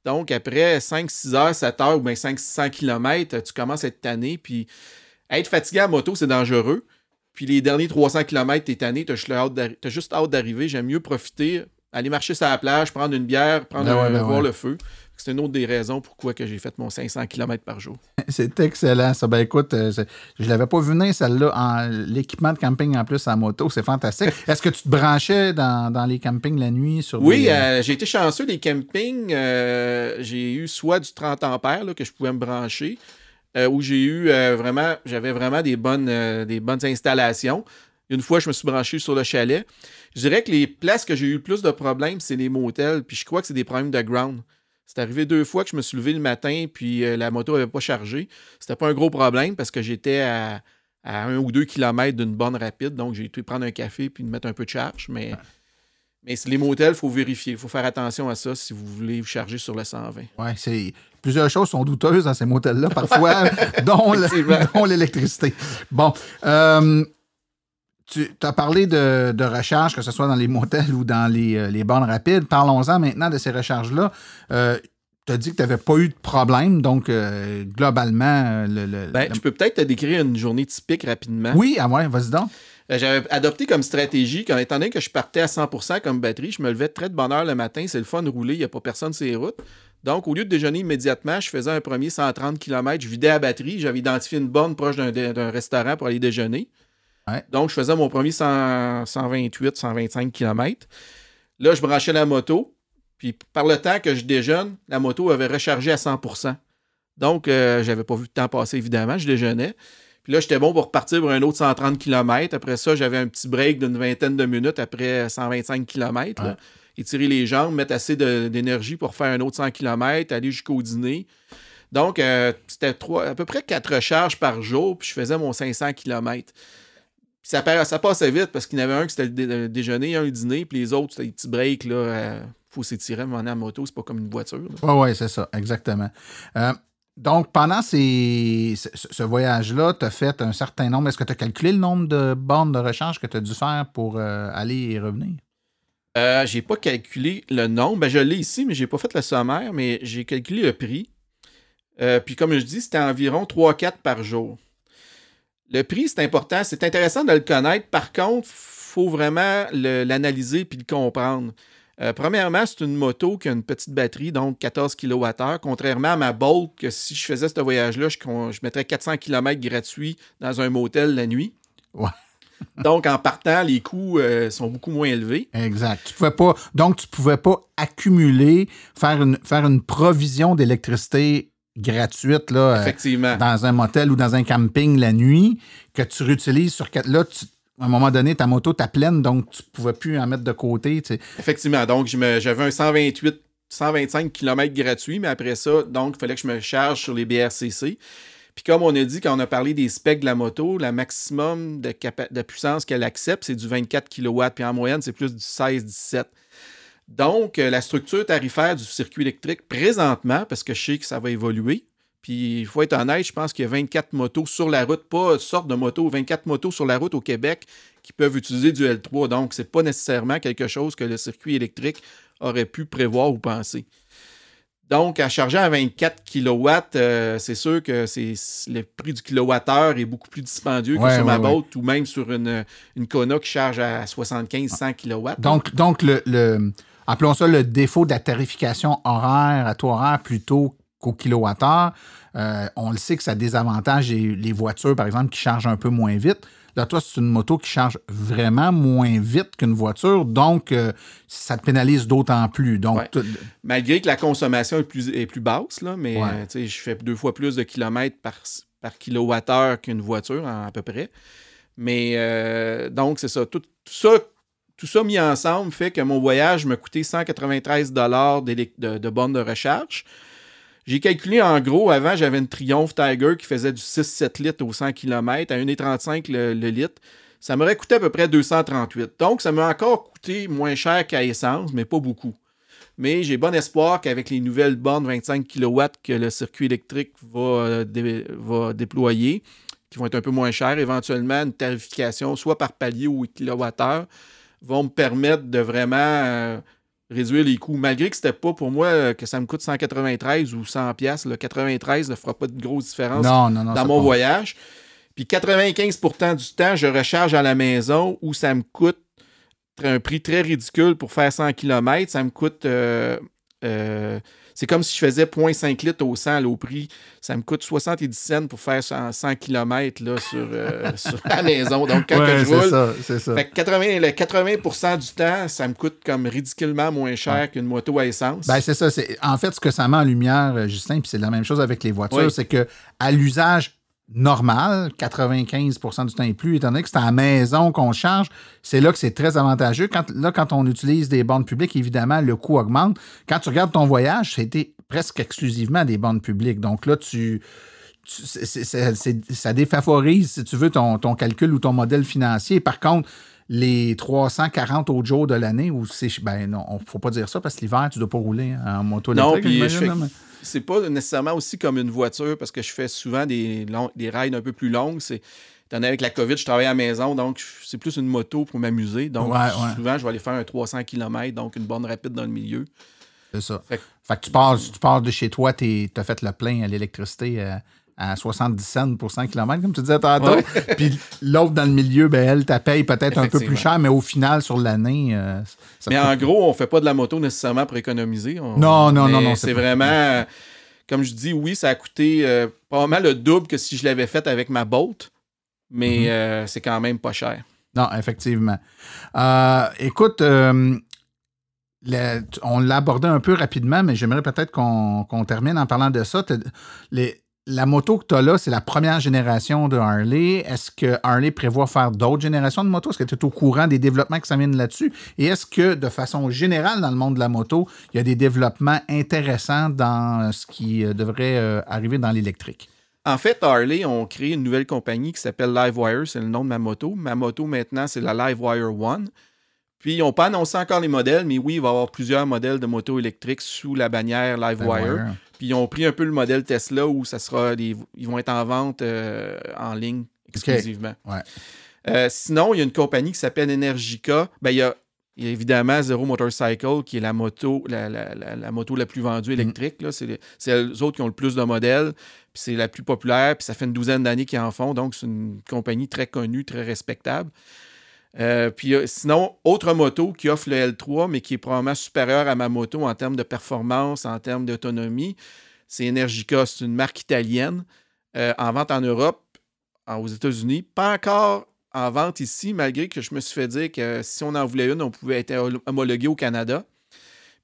Speaker 7: Donc, après 5, 6 heures, 7 heures ou bien 5, 600 km, tu commences à être tanné. Puis, être fatigué à moto, c'est dangereux. Puis, les derniers 300 km, t'es tanné, t'as juste hâte d'arri- t'as juste hâte d'arriver. J'aime mieux profiter, aller marcher sur la plage, prendre une bière, prendre
Speaker 3: Ben ouais,
Speaker 7: un,
Speaker 3: ben
Speaker 7: voir
Speaker 3: ouais.
Speaker 7: le feu. C'est une autre des raisons pourquoi que j'ai fait mon 500 km par jour.
Speaker 3: C'est excellent, ça. Ben écoute, euh, je l'avais pas vu venir, celle-là, en l'équipement de camping en plus en moto. C'est fantastique. Est-ce que tu te branchais dans, dans les campings la nuit sur
Speaker 7: Oui,
Speaker 3: des-
Speaker 7: euh, j'ai été chanceux. Les campings, euh, j'ai eu soit du 30 ampères là, que je pouvais me brancher, euh, où j'ai eu euh, vraiment, j'avais vraiment des bonnes, euh, des bonnes installations. Une fois, je me suis branché sur le chalet. Je dirais que les places que j'ai eu le plus de problèmes, c'est les motels, puis je crois que c'est des problèmes de ground. C'est arrivé deux fois que je me suis levé le matin, puis euh, la moto n'avait pas chargé. C'était pas un gros problème parce que j'étais à, à un ou deux kilomètres d'une borne rapide, donc j'ai été prendre un café puis mettre un peu de charge, mais. Mais c'est les motels, il faut vérifier. Il faut faire attention à ça si vous voulez vous charger sur le 120.
Speaker 3: Ouais, c'est plusieurs choses sont douteuses dans ces motels-là parfois, dont l'électricité. Bon, euh, tu as parlé de, de recharge, que ce soit dans les motels ou dans les, euh, les bornes rapides. Parlons-en maintenant de ces recharges-là. Euh, tu as dit que tu n'avais pas eu de problème, donc euh, globalement, le, le-
Speaker 7: Ben,
Speaker 3: le-
Speaker 7: je peux peut-être te décrire une journée typique rapidement.
Speaker 3: Oui, ah ouais, vas-y donc.
Speaker 7: J'avais adopté comme stratégie qu'en étant donné que je partais à 100% comme batterie, je me levais très de bonne heure le matin. C'est le fun de rouler, il n'y a pas personne sur les routes. Donc, au lieu de déjeuner immédiatement, je faisais un premier 130 km, je vidais la batterie. J'avais identifié une borne proche d'un d'un restaurant pour aller déjeuner.
Speaker 3: Ouais.
Speaker 7: Donc, je faisais mon premier 100 128, 125 km. Là, je branchais la moto. Puis, par le temps que je déjeune, la moto avait rechargé à 100%. Donc, euh, j'avais pas vu le temps passer, évidemment. Je déjeunais. Puis là, j'étais bon pour partir pour un autre 130 km. Après ça, j'avais un petit break d'une vingtaine de minutes après 125 km.
Speaker 3: Ouais.
Speaker 7: Étirer les jambes, mettre assez d'énergie pour faire un autre 100 km, aller jusqu'au dîner. Donc, euh, c'était trois- à peu près quatre recharges par jour, puis je faisais mon 500 km. Ça, pa- ça passait vite parce qu'il y en avait un qui c'était le, dé- le déjeuner, un le dîner, puis les autres, c'était des petits breaks. Il faut s'étirer, mais on est en moto, c'est pas comme une voiture. là.
Speaker 3: Oui, oui, c'est ça, exactement. Euh, donc, pendant ces, ce, ce voyage-là, tu as fait un certain nombre. Est-ce que tu as calculé le nombre de bornes de recharge que tu as dû faire pour euh, aller et revenir?
Speaker 7: Euh, j'ai pas calculé le nombre. Ben, je l'ai ici, mais j'ai pas fait le sommaire, mais j'ai calculé le prix. Euh, puis comme je dis, c'était environ 3-4 par jour. Le prix, c'est important. C'est intéressant de le connaître. Par contre, faut vraiment l'analyser puis le comprendre. Euh, premièrement, c'est une moto qui a une petite batterie, donc 14 kWh, contrairement à ma Bolt, que si je faisais ce voyage-là, je, mettrais 400 km gratuits dans un motel la nuit.
Speaker 3: Ouais.
Speaker 7: donc, en partant, les coûts euh, sont beaucoup moins élevés.
Speaker 3: Exact. Tu pouvais pas, donc, tu pouvais pas accumuler, faire une, faire une provision d'électricité gratuite là, euh, dans un motel ou dans un camping la nuit que tu réutilises sur quatre. Là, tu- à un moment donné, ta moto t'a pleine, donc tu pouvais plus en mettre de côté. tu sais.
Speaker 7: Effectivement. Donc, j'avais un 128, 125 km gratuit, mais après ça, donc, il fallait que je me charge sur les BRCC. Puis comme on a dit, quand on a parlé des specs de la moto, la maximum de, de puissance qu'elle accepte, c'est du 24 kW, puis en moyenne, c'est plus du 16-17. Donc, euh, la structure tarifaire du circuit électrique, présentement, parce que je sais que ça va évoluer, puis il faut être honnête, je pense qu'il y a 24 motos sur la route, pas une sorte de moto, 24 motos sur la route au Québec qui peuvent utiliser du L3. Donc, c'est pas nécessairement quelque chose que le circuit électrique aurait pu prévoir ou penser. Donc, à charger à 24 kW, euh, c'est sûr que c'est le prix du kilowattheure est beaucoup plus dispendieux que
Speaker 3: Ouais,
Speaker 7: sur ma
Speaker 3: ouais, ouais.
Speaker 7: boat ou même sur une, une Kona qui charge à 75-100 kW.
Speaker 3: Donc, donc le, le- appelons ça le défaut de la tarification horaire à taux horaire plutôt qu'au kilowattheure. Euh, on le sait que ça désavantage les, les voitures, par exemple, qui chargent un peu moins vite. Là, toi, c'est une moto qui charge vraiment moins vite qu'une voiture, donc euh, ça te pénalise d'autant plus. Donc,
Speaker 7: Ouais. Malgré que la consommation est plus, est plus basse, là, mais
Speaker 3: Ouais.
Speaker 7: euh, je fais deux fois plus de kilomètres par, par kilowattheure qu'une voiture, à peu près. Mais euh, donc, c'est ça. Tout, tout ça. Tout ça mis ensemble fait que mon voyage me coûtait 193 d'élec- de, de bornes de recharge. J'ai calculé en gros, avant, j'avais une Triumph Tiger qui faisait du 6-7 litres au 100 km à 1,35 le, le litre. Ça m'aurait coûté à peu près 238. Donc, ça m'a encore coûté moins cher qu'à essence, mais pas beaucoup. Mais j'ai bon espoir qu'avec les nouvelles bornes 25 kW que le circuit électrique va, euh, va déployer, qui vont être un peu moins chères, éventuellement une tarification soit par palier ou kilowattheure, vont me permettre de vraiment euh, réduire les coûts. Malgré que c'était pas pour moi euh, que ça me coûte 193 ou 100 pièces, le 93 ne fera pas de grosse différence
Speaker 3: non, non, non.
Speaker 7: dans mon
Speaker 3: pas-
Speaker 7: voyage. Puis 95% du temps, je recharge à la maison où ça me coûte un prix très ridicule pour faire 100 km. Ça me coûte. euh, euh, c'est comme si je faisais 0.5 litres au 100 là, au prix. Ça me coûte 70 cents pour faire 100, 100 km là, sur, euh, sur la maison. Donc, quand que je roule,
Speaker 3: ça, c'est ça.
Speaker 7: fait que 80, le 80 du temps, ça me coûte comme ridiculement moins cher qu'une moto à essence.
Speaker 3: Ben, c'est ça. En fait, ce que ça met en lumière, euh, Justin, puis c'est la même chose avec les voitures,
Speaker 7: Oui.
Speaker 3: c'est que à l'usage normal, 95% du temps et plus, étant donné que c'est à la maison qu'on charge, c'est là que c'est très avantageux. Quand, là, quand on utilise des bornes publiques, évidemment, le coût augmente. Quand tu regardes ton voyage, c'était presque exclusivement des bornes publiques. Donc là, tu. ça défavorise, si tu veux, ton, ton calcul ou ton modèle financier. Par contre, les 340 autres jours de l'année, où c'est. Ben non, on- faut pas dire ça parce que l'hiver, tu dois pas rouler hein, en moto
Speaker 7: Non,
Speaker 3: électrique.
Speaker 7: puis je fais- c'est pas nécessairement aussi comme une voiture parce que je fais souvent des, longs- des rides un peu plus longues. C'est, étant donné avec la COVID, je travaille à la maison, donc c'est plus une moto pour m'amuser. Donc
Speaker 3: Ouais, ouais.
Speaker 7: souvent, je vais aller faire un 300 km, donc une borne rapide dans le milieu.
Speaker 3: C'est ça.
Speaker 7: Fait que-
Speaker 3: Fait que tu pars, tu pars de chez toi, tu as fait le plein à l'électricité euh, à 70 cents pour 100 km, comme tu disais tantôt.
Speaker 7: Ouais.
Speaker 3: Puis l'autre dans le milieu, ben, elle, ta paye peut-être un peu plus cher, mais au final, sur l'année, euh,
Speaker 7: Mais en gros, on fait pas de la moto nécessairement pour économiser. On-
Speaker 3: Non, non, non,
Speaker 7: mais
Speaker 3: non,
Speaker 7: C'est
Speaker 3: c'est pas-
Speaker 7: vraiment, comme je dis, oui, ça a coûté euh, probablement le double que si je l'avais fait avec ma boat, mais
Speaker 3: Mhm.
Speaker 7: euh, c'est quand même pas cher.
Speaker 3: Non, effectivement. Euh, écoute, le- tu- on l'a abordé un peu rapidement, mais j'aimerais peut-être qu'on termine en parlant de ça. Les- la moto que tu as là, c'est la première génération de Harley. Est-ce que Harley prévoit faire d'autres générations de motos? Est-ce que tu es au courant des développements qui s'amènent là-dessus? Et est-ce que, de façon générale, dans le monde de la moto, il y a des développements intéressants dans ce qui euh, devrait euh, arriver dans l'électrique?
Speaker 7: En fait, Harley ont créé une nouvelle compagnie qui s'appelle Livewire, c'est le nom de ma moto. Ma moto maintenant, c'est la Livewire One. Puis, ils n'ont pas annoncé encore les modèles, mais oui, il va y avoir plusieurs modèles de motos électriques sous la bannière Livewire.
Speaker 3: Livewire.
Speaker 7: Puis, ils ont pris un peu le modèle Tesla où ça sera des- ils vont être en vente euh, en ligne exclusivement.
Speaker 3: Ouais.
Speaker 7: Euh, sinon, il y a une compagnie qui s'appelle Energica. Ben, il y a, il y a évidemment Zero Motorcycle, qui est la moto la, la- la- la moto la plus vendue électrique. là. C'est les, c'est les autres qui ont le plus de modèles. Puis c'est la plus populaire. Puis ça fait une douzaine d'années qu'ils en font. Donc, c'est une compagnie très connue, très respectable. Euh, puis euh, sinon, autre moto qui offre le L3, mais qui est probablement supérieure à ma moto en termes de performance, en termes d'autonomie, c'est Energica. C'est une marque italienne euh, en vente en Europe, aux États-Unis. Pas encore en vente ici, malgré que je me suis fait dire que si on en voulait une, on pouvait être hom- homologué au Canada.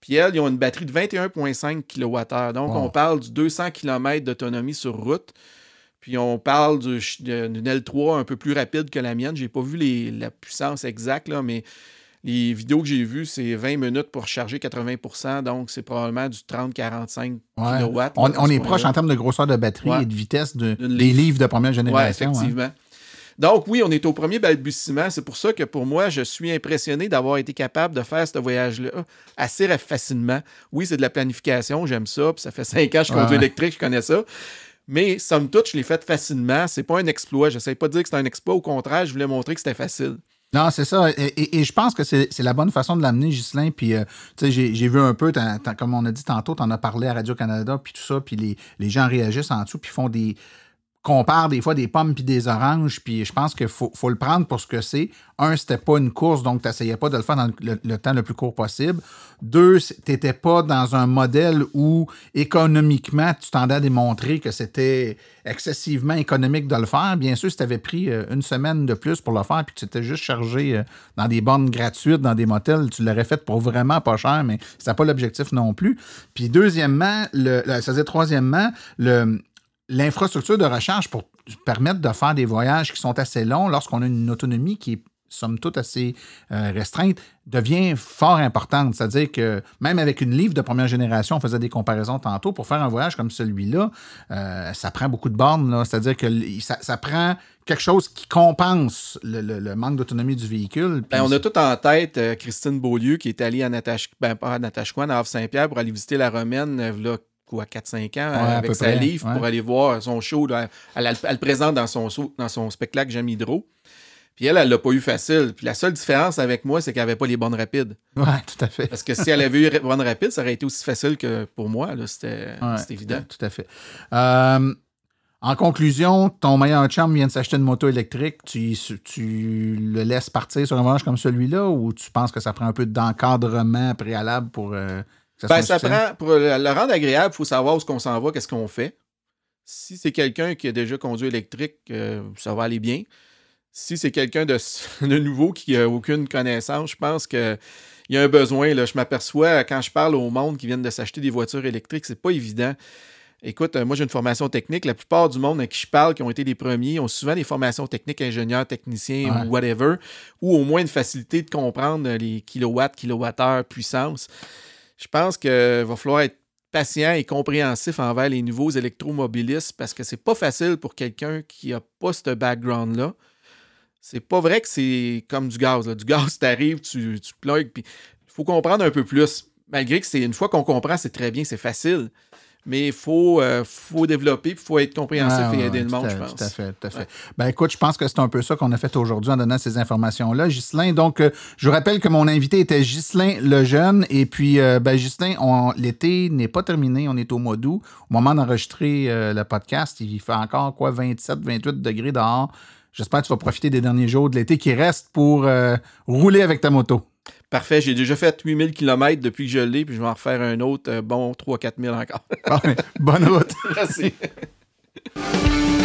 Speaker 7: Puis elles, ils ont une batterie de 21,5 kWh. Donc,
Speaker 3: Wow.
Speaker 7: on parle du 200 km d'autonomie sur route. Puis on parle d'une L3 un peu plus rapide que la mienne. J'ai pas vu les- la puissance exacte, là, mais les vidéos que j'ai vues, c'est 20 minutes pour charger 80% donc c'est probablement du 30-45
Speaker 3: Ouais.
Speaker 7: kW.
Speaker 3: On, est proche en termes de grosseur de batterie
Speaker 7: Ouais.
Speaker 3: et de vitesse de, des
Speaker 7: livre.
Speaker 3: livres de première génération. hein.
Speaker 7: effectivement. Donc, oui, on est au premier balbutiement. C'est pour ça que pour moi, je suis impressionné d'avoir été capable de faire ce voyage-là assez facilement. Oui, c'est de la planification, j'aime ça. Puis ça fait cinq ans que je conduis électrique, je connais ça. Mais somme toute, je l'ai fait facilement. C'est pas un exploit. Je pas de dire que c'est un exploit. Au contraire, je voulais montrer que c'était facile.
Speaker 3: Non, c'est ça. Et, je pense que c'est la bonne façon de l'amener, Ghislain. Puis, euh, tu sais, j'ai vu un peu, comme on a dit tantôt, tu en as parlé à Radio-Canada, puis tout ça, puis les, les gens réagissent en dessous, puis font des. Comparent des fois des pommes puis des oranges, puis je pense qu'il faut, le prendre pour ce que c'est. Un, c'était pas une course, donc tu n'essayais pas de le faire dans le, temps le plus court possible. Deux, tu n'étais pas dans un modèle où économiquement, tu tendais à démontrer que c'était excessivement économique de le faire. Bien sûr, si tu avais pris euh, une semaine de plus pour le faire, puis tu t'étais juste chargé euh, dans des bornes gratuites, dans des motels, tu l'aurais fait pour vraiment pas cher, mais c'était pas l'objectif non plus. Puis deuxièmement, le, ça dire troisièmement, le, l'infrastructure de recharge pour permettre de faire des voyages qui sont assez longs lorsqu'on a une autonomie qui est somme toute assez euh, restreinte, devient fort importante. C'est-à-dire que même avec une livre de première génération, on faisait des comparaisons tantôt, pour faire un voyage comme celui-là, euh, ça prend beaucoup de bornes. C'est-à-dire que ça, prend quelque chose qui compense le, manque d'autonomie du véhicule.
Speaker 7: Ben, on a tout en tête euh, Christine Beaulieu qui est allée ben, à Natashquan, à Havre-Saint-Pierre pour aller visiter la Romaine, quoi, 4-5 ans, avec sa
Speaker 3: près,
Speaker 7: livre
Speaker 3: ouais.
Speaker 7: pour aller voir son show. là. Elle, elle- elle le présente dans son, dans son spectacle J'aime Hydro. Puis elle, elle l'a pas eu facile. Puis la seule différence avec moi, c'est qu'elle avait pas les bonnes rapides.
Speaker 3: Oui, tout à fait.
Speaker 7: Parce que si elle avait eu les bonnes rapides, ça aurait été aussi facile que pour moi. C'était
Speaker 3: Ouais,
Speaker 7: évident.
Speaker 3: Tout à fait. Euh, en conclusion, ton meilleur chum vient de s'acheter une moto électrique. Tu, tu le laisses partir sur un voyage comme celui-là ou tu penses que ça prend un peu d'encadrement préalable pour euh, ça
Speaker 7: Ben, ça prend, pour le rendre agréable, il faut savoir où est-ce qu'on s'en va, qu'est-ce qu'on fait. Si c'est quelqu'un qui a déjà conduit électrique, euh, ça va aller bien. Si c'est quelqu'un de, de nouveau qui n'a aucune connaissance, je pense qu'il y a un besoin. Là. Je m'aperçois quand je parle au monde qui viennent de s'acheter des voitures électriques, c'est pas évident. Écoute, euh, moi j'ai une formation technique. La plupart du monde à qui je parle, qui ont été les premiers, ont souvent des formations techniques, ingénieurs, techniciens
Speaker 3: Ouais.
Speaker 7: ou whatever, ou au moins une facilité de comprendre les kilowatts, kilowattheures, puissance. Je pense qu'il va falloir être patient et compréhensif envers les nouveaux électromobilistes parce que c'est pas facile pour quelqu'un qui a pas ce background-là. C'est pas vrai que c'est comme du gaz. Du gaz, t'arrives, tu, tu plugues, puis il faut comprendre un peu plus. Malgré que c'est une fois qu'on comprend, c'est très bien, c'est facile. Mais il faut, euh, faut développer, il faut être compréhensif
Speaker 3: Ouais,
Speaker 7: et
Speaker 3: ouais,
Speaker 7: aider le monde,
Speaker 3: à-
Speaker 7: je pense.
Speaker 3: Tout à fait, tout à fait.
Speaker 7: Ouais.
Speaker 3: Ben écoute, je pense que c'est un peu ça qu'on a fait aujourd'hui en donnant ces informations-là. Ghislain, donc, euh, je vous rappelle que mon invité était Ghislain Lejeune. Et puis, euh, ben, Ghislain, l'été n'est pas terminé, on est au mois d'août. Au moment d'enregistrer euh, le podcast, il fait encore quoi, 27, 28 degrés dehors. J'espère que tu vas profiter des derniers jours de l'été qui restent pour euh, rouler avec ta moto.
Speaker 7: Parfait, j'ai déjà fait 8000 km depuis que je l'ai, puis je vais en refaire un autre, euh, bon, 3-4 000 encore.
Speaker 3: Bon, ben, bonne route.
Speaker 7: Merci.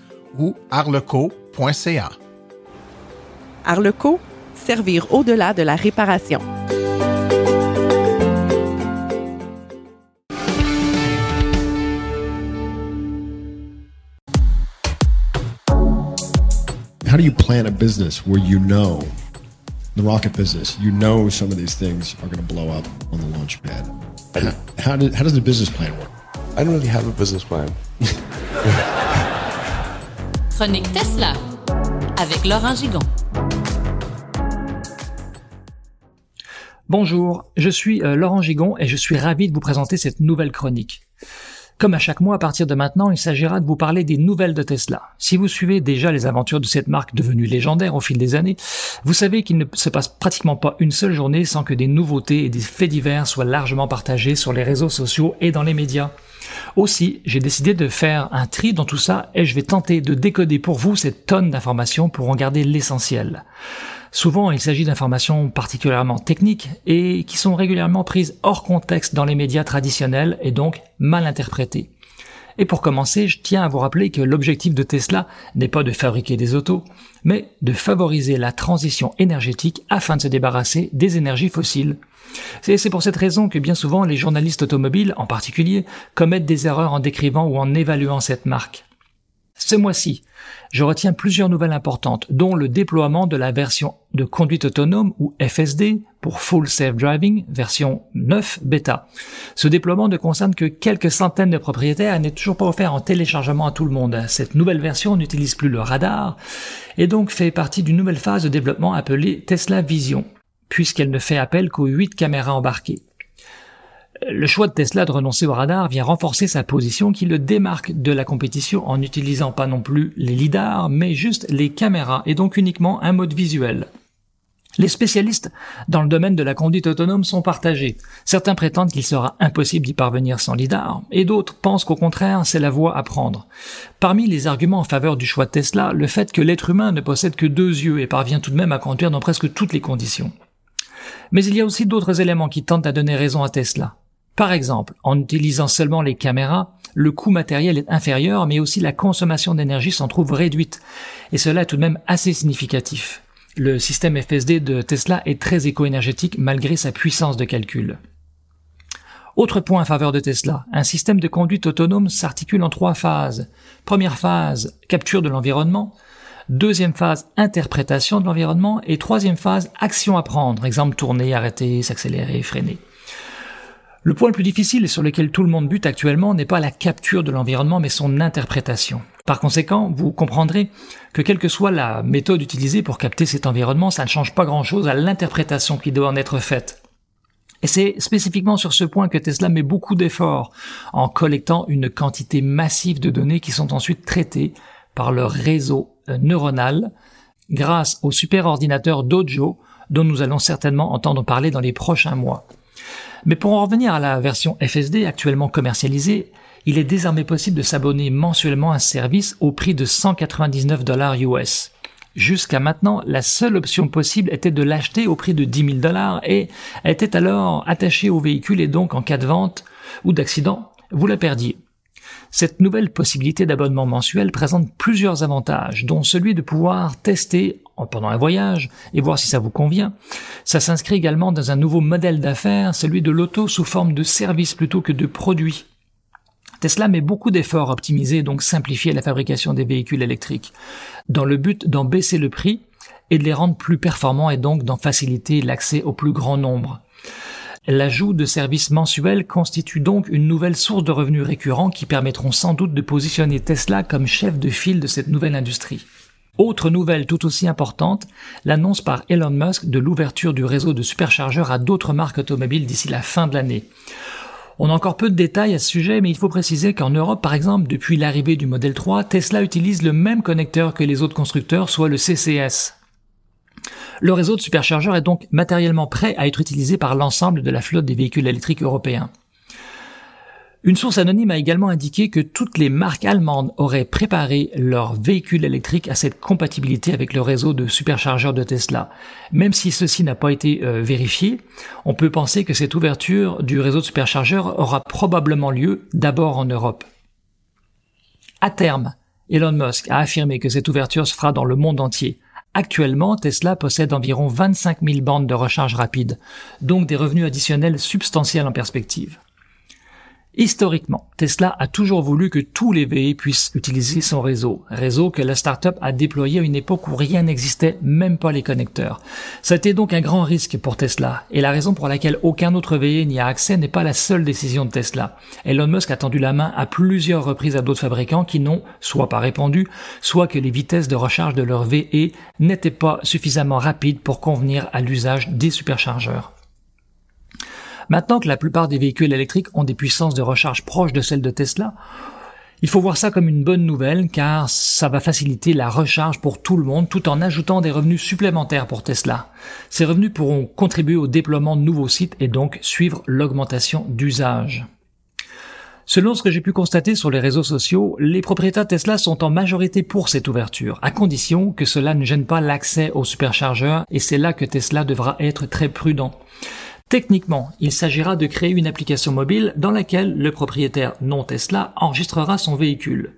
Speaker 8: ou arleco.ca.
Speaker 9: Arleco, servir au-delà de la réparation.
Speaker 10: how do you plan a business where you know the rocket business you know some of these things are going to blow up on the launch pad how, how, did, how does the business plan work
Speaker 11: I don't really have a business plan.
Speaker 4: Chronique Tesla avec Laurent Gigon.
Speaker 12: Bonjour, je suis euh, Laurent Gigon et je suis ravi de vous présenter cette nouvelle chronique. Comme à chaque mois, à partir de maintenant, il s'agira de vous parler des nouvelles de Tesla. Si vous suivez déjà les aventures de cette marque devenue légendaire au fil des années, vous savez qu'il ne se passe pratiquement pas une seule journée sans que des nouveautés et des faits divers soient largement partagés sur les réseaux sociaux et dans les médias. Aussi, j'ai décidé de faire un tri dans tout ça et je vais tenter de décoder pour vous cette tonne d'informations pour en garder l'essentiel. Souvent, il s'agit d'informations particulièrement techniques et qui sont régulièrement prises hors contexte dans les médias traditionnels et donc mal interprétées. Et pour commencer, je tiens à vous rappeler que l'objectif de Tesla n'est pas de fabriquer des autos, mais de favoriser la transition énergétique afin de se débarrasser des énergies fossiles. C'est pour cette raison que bien souvent les journalistes automobiles, en particulier, commettent des erreurs en décrivant ou en évaluant cette marque. Ce mois-ci, je retiens plusieurs nouvelles importantes, dont le déploiement de la version de conduite autonome ou FSD pour Full Self Driving, version 9 bêta. Ce déploiement ne concerne que quelques centaines de propriétaires et n'est toujours pas offert en téléchargement à tout le monde. Cette nouvelle version n'utilise plus le radar et donc fait partie d'une nouvelle phase de développement appelée Tesla Vision, puisqu'elle ne fait appel qu'aux 8 caméras embarquées. Le choix de Tesla de renoncer au radar vient renforcer sa position qui le démarque de la compétition en n'utilisant pas non plus les lidars, mais juste les caméras et donc uniquement un mode visuel. Les spécialistes dans le domaine de la conduite autonome sont partagés. Certains prétendent qu'il sera impossible d'y parvenir sans lidar, et d'autres pensent qu'au contraire, c'est la voie à prendre. Parmi les arguments en faveur du choix de Tesla, le fait que l'être humain ne possède que deux yeux et parvient tout de même à conduire dans presque toutes les conditions. Mais il y a aussi d'autres éléments qui tentent à donner raison à Tesla. Par exemple, en utilisant seulement les caméras, le coût matériel est inférieur, mais aussi la consommation d'énergie s'en trouve réduite. Et cela est tout de même assez significatif. Le système FSD de Tesla est très éco-énergétique malgré sa puissance de calcul. Autre point en faveur de Tesla, un système de conduite autonome s'articule en trois phases. Première phase, capture de l'environnement. Deuxième phase, interprétation de l'environnement. Et troisième phase, action à prendre. Exemple, tourner, arrêter, s'accélérer, freiner. Le point le plus difficile sur lequel tout le monde bute actuellement n'est pas la capture de l'environnement mais son interprétation. Par conséquent, vous comprendrez que quelle que soit la méthode utilisée pour capter cet environnement, ça ne change pas grand-chose à l'interprétation qui doit en être faite. Et c'est spécifiquement sur ce point que Tesla met beaucoup d'efforts en collectant une quantité massive de données qui sont ensuite traitées par leur réseau euh, neuronal grâce au superordinateur Dojo dont nous allons certainement entendre parler dans les prochains mois. Mais pour en revenir à la version FSD actuellement commercialisée, il est désormais possible de s'abonner mensuellement à un service au prix de 199 dollars US. Jusqu'à maintenant, la seule option possible était de l'acheter au prix de 10 000 dollars et était alors attachée au véhicule et donc en cas de vente ou d'accident, vous la perdiez. Cette nouvelle possibilité d'abonnement mensuel présente plusieurs avantages, dont celui de pouvoir tester pendant un voyage et voir si ça vous convient. Ça s'inscrit également dans un nouveau modèle d'affaires, celui de l'auto sous forme de service plutôt que de produit. Tesla met beaucoup d'efforts à optimiser et donc simplifier la fabrication des véhicules électriques, dans le but d'en baisser le prix et de les rendre plus performants et donc d'en faciliter l'accès au plus grand nombre. L'ajout de services mensuels constitue donc une nouvelle source de revenus récurrents qui permettront sans doute de positionner Tesla comme chef de file de cette nouvelle industrie. Autre nouvelle tout aussi importante, l'annonce par Elon Musk de l'ouverture du réseau de superchargeurs à d'autres marques automobiles d'ici la fin de l'année. On a encore peu de détails à ce sujet, mais il faut préciser qu'en Europe, par exemple, depuis l'arrivée du modèle 3, Tesla utilise le même connecteur que les autres constructeurs, soit le CCS. Le réseau de superchargeurs est donc matériellement prêt à être utilisé par l'ensemble de la flotte des véhicules électriques européens. Une source anonyme a également indiqué que toutes les marques allemandes auraient préparé leurs véhicules électriques à cette compatibilité avec le réseau de superchargeurs de Tesla. Même si ceci n'a pas été euh, vérifié, on peut penser que cette ouverture du réseau de superchargeurs aura probablement lieu d'abord en Europe. À terme, Elon Musk a affirmé que cette ouverture se fera dans le monde entier, Actuellement, Tesla possède environ 25 000 bandes de recharge rapide, donc des revenus additionnels substantiels en perspective. Historiquement, Tesla a toujours voulu que tous les VE puissent utiliser son réseau, réseau que la startup a déployé à une époque où rien n'existait, même pas les connecteurs. Été donc un grand risque pour Tesla, et la raison pour laquelle aucun autre VE n'y a accès n'est pas la seule décision de Tesla. Elon Musk a tendu la main à plusieurs reprises à d'autres fabricants qui n'ont soit pas répondu, soit que les vitesses de recharge de leur VE n'étaient pas suffisamment rapides pour convenir à l'usage des superchargeurs. Maintenant que la plupart des véhicules électriques ont des puissances de recharge proches de celles de Tesla, il faut voir ça comme une bonne nouvelle car ça va faciliter la recharge pour tout le monde tout en ajoutant des revenus supplémentaires pour Tesla. Ces revenus pourront contribuer au déploiement de nouveaux sites et donc suivre l'augmentation d'usage. Selon ce que j'ai pu constater sur les réseaux sociaux, les propriétaires Tesla sont en majorité pour cette ouverture, à condition que cela ne gêne pas l'accès aux superchargeurs et c'est là que Tesla devra être très prudent. Techniquement, il s'agira de créer une application mobile dans laquelle le propriétaire non Tesla enregistrera son véhicule.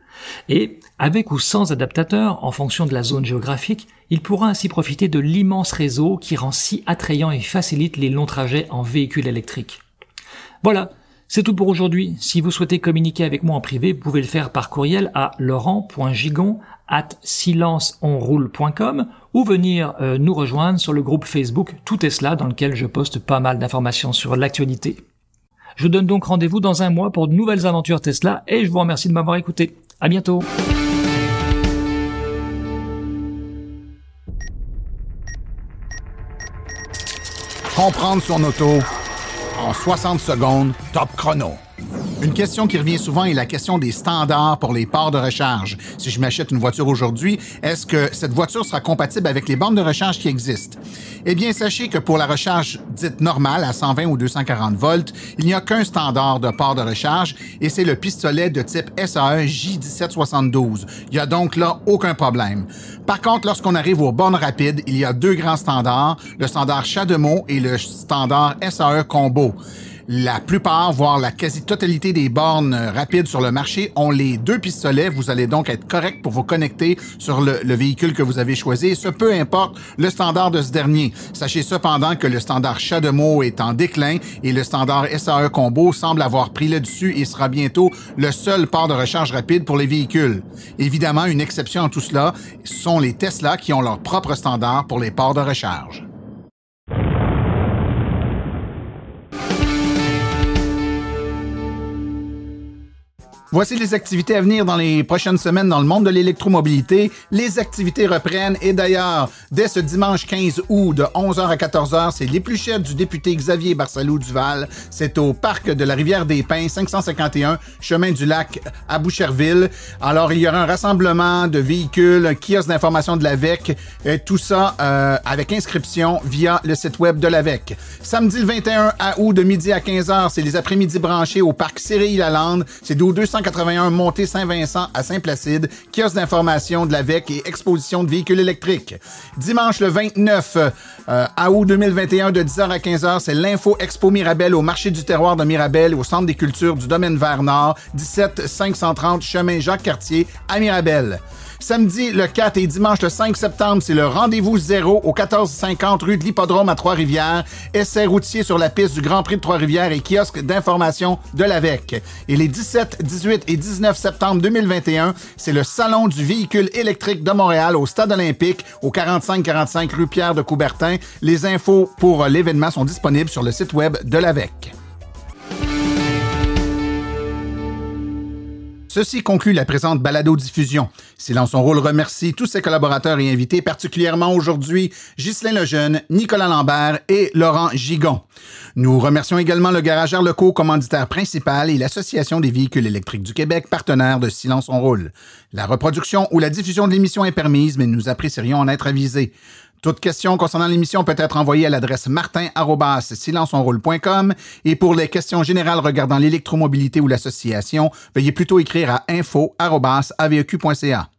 Speaker 12: Et, avec ou sans adaptateur, en fonction de la zone géographique, il pourra ainsi profiter de l'immense réseau qui rend si attrayant et facilite les longs trajets en véhicule électrique. Voilà, c'est tout pour aujourd'hui. Si vous souhaitez communiquer avec moi en privé, vous pouvez le faire par courriel à laurent.gigon at silenceonroule.com ou venir euh, nous rejoindre sur le groupe Facebook Tout cela dans lequel je poste pas mal d'informations sur l'actualité. Je vous donne donc rendez-vous dans un mois pour de nouvelles aventures Tesla et je vous remercie de m'avoir écouté. À bientôt.
Speaker 3: Comprendre son auto en 60 secondes, top chrono. Une question qui revient souvent est la question des standards pour les ports de recharge. Si je m'achète une voiture aujourd'hui, est-ce que cette voiture sera compatible avec les bornes de recharge qui existent? Eh bien, sachez que pour la recharge dite normale à 120 ou 240 volts, il n'y a qu'un standard de port de recharge et c'est le pistolet de type SAE J1772. Il n'y a donc là aucun problème. Par contre, lorsqu'on arrive aux bornes rapides, il y a deux grands standards, le standard CHAdeMO et le standard SAE Combo. La plupart, voire la quasi-totalité des bornes rapides sur le marché ont les deux pistolets. Vous allez donc être correct pour vous connecter sur le, véhicule que vous avez choisi, ce peu importe le standard de ce dernier. Sachez cependant que le standard CHAdeMO est en déclin et le standard SAE Combo semble avoir pris le dessus et sera bientôt le seul port de recharge rapide pour les véhicules. Évidemment, une exception à tout cela sont les Tesla qui ont leur propre standard pour les ports de recharge. Voici les activités à venir dans les prochaines semaines dans le monde de l'électromobilité. Les activités reprennent et d'ailleurs, dès ce dimanche 15 août de 11h à 14h, c'est l'épluchette du député Xavier Barcelou Duval. C'est au parc de la Rivière des Pins, 551 chemin du lac à Boucherville. Alors, il y aura un rassemblement de véhicules, un kiosque d'information de l'AVEC, et tout ça euh, avec inscription via le site web de l'AVEC. Samedi le 21 août de midi à 15h, c'est les après-midi branchés au parc Cyril Lalande. C'est d'où 200 81 Montée Saint-Vincent à Saint-Placide, kiosque d'information de la VEC et exposition de véhicules électriques. Dimanche le 29 euh, août 2021 de 10h à 15h, c'est l'Info Expo Mirabel au marché du terroir de Mirabel au centre des cultures du domaine Vert Nord, 17 530 chemin Jacques-Cartier à Mirabel. Samedi le 4 et dimanche le 5 septembre, c'est le rendez-vous zéro au 1450 rue de l'Hippodrome à Trois-Rivières. Essai routier sur la piste du Grand Prix de Trois-Rivières et kiosque d'information de l'AVEC. Et les 17, 18 et 19 septembre 2021, c'est le Salon du véhicule électrique de Montréal au Stade olympique au 4545 rue Pierre de Coubertin. Les infos pour l'événement sont disponibles sur le site web de l'AVEC. Ceci conclut la présente balado-diffusion. Silence son rôle remercie tous ses collaborateurs et invités, particulièrement aujourd'hui Ghislain Lejeune, Nicolas Lambert et Laurent Gigon. Nous remercions également le Garage Arleco, commanditaire principal, et l'Association des véhicules électriques du Québec, partenaire de Silence on rôle. La reproduction ou la diffusion de l'émission est permise, mais nous apprécierions en être avisés. Toute question concernant l'émission peut être envoyée à l'adresse martin@silenceonroule.com et pour les questions générales regardant l'électromobilité ou l'association, veuillez plutôt écrire à info@aveq.ca.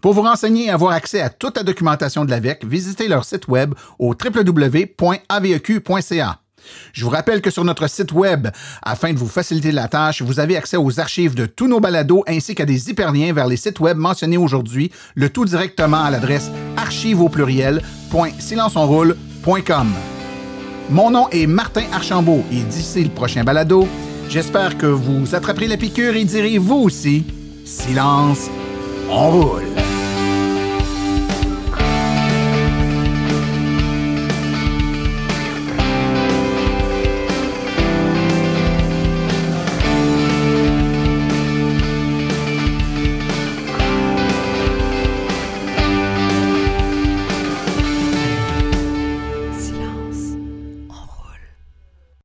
Speaker 3: Pour vous renseigner et avoir accès à toute la documentation de l'AVEC, visitez leur site web au www.aveq.ca. Je vous rappelle que sur notre site web, afin de vous faciliter la tâche, vous avez accès aux archives de tous nos balados ainsi qu'à des hyperliens vers les sites web mentionnés aujourd'hui, le tout directement à l'adresse archive au Mon nom est Martin Archambault et d'ici le prochain balado, j'espère que vous attraperez la piqûre et direz vous aussi, silence, on roule.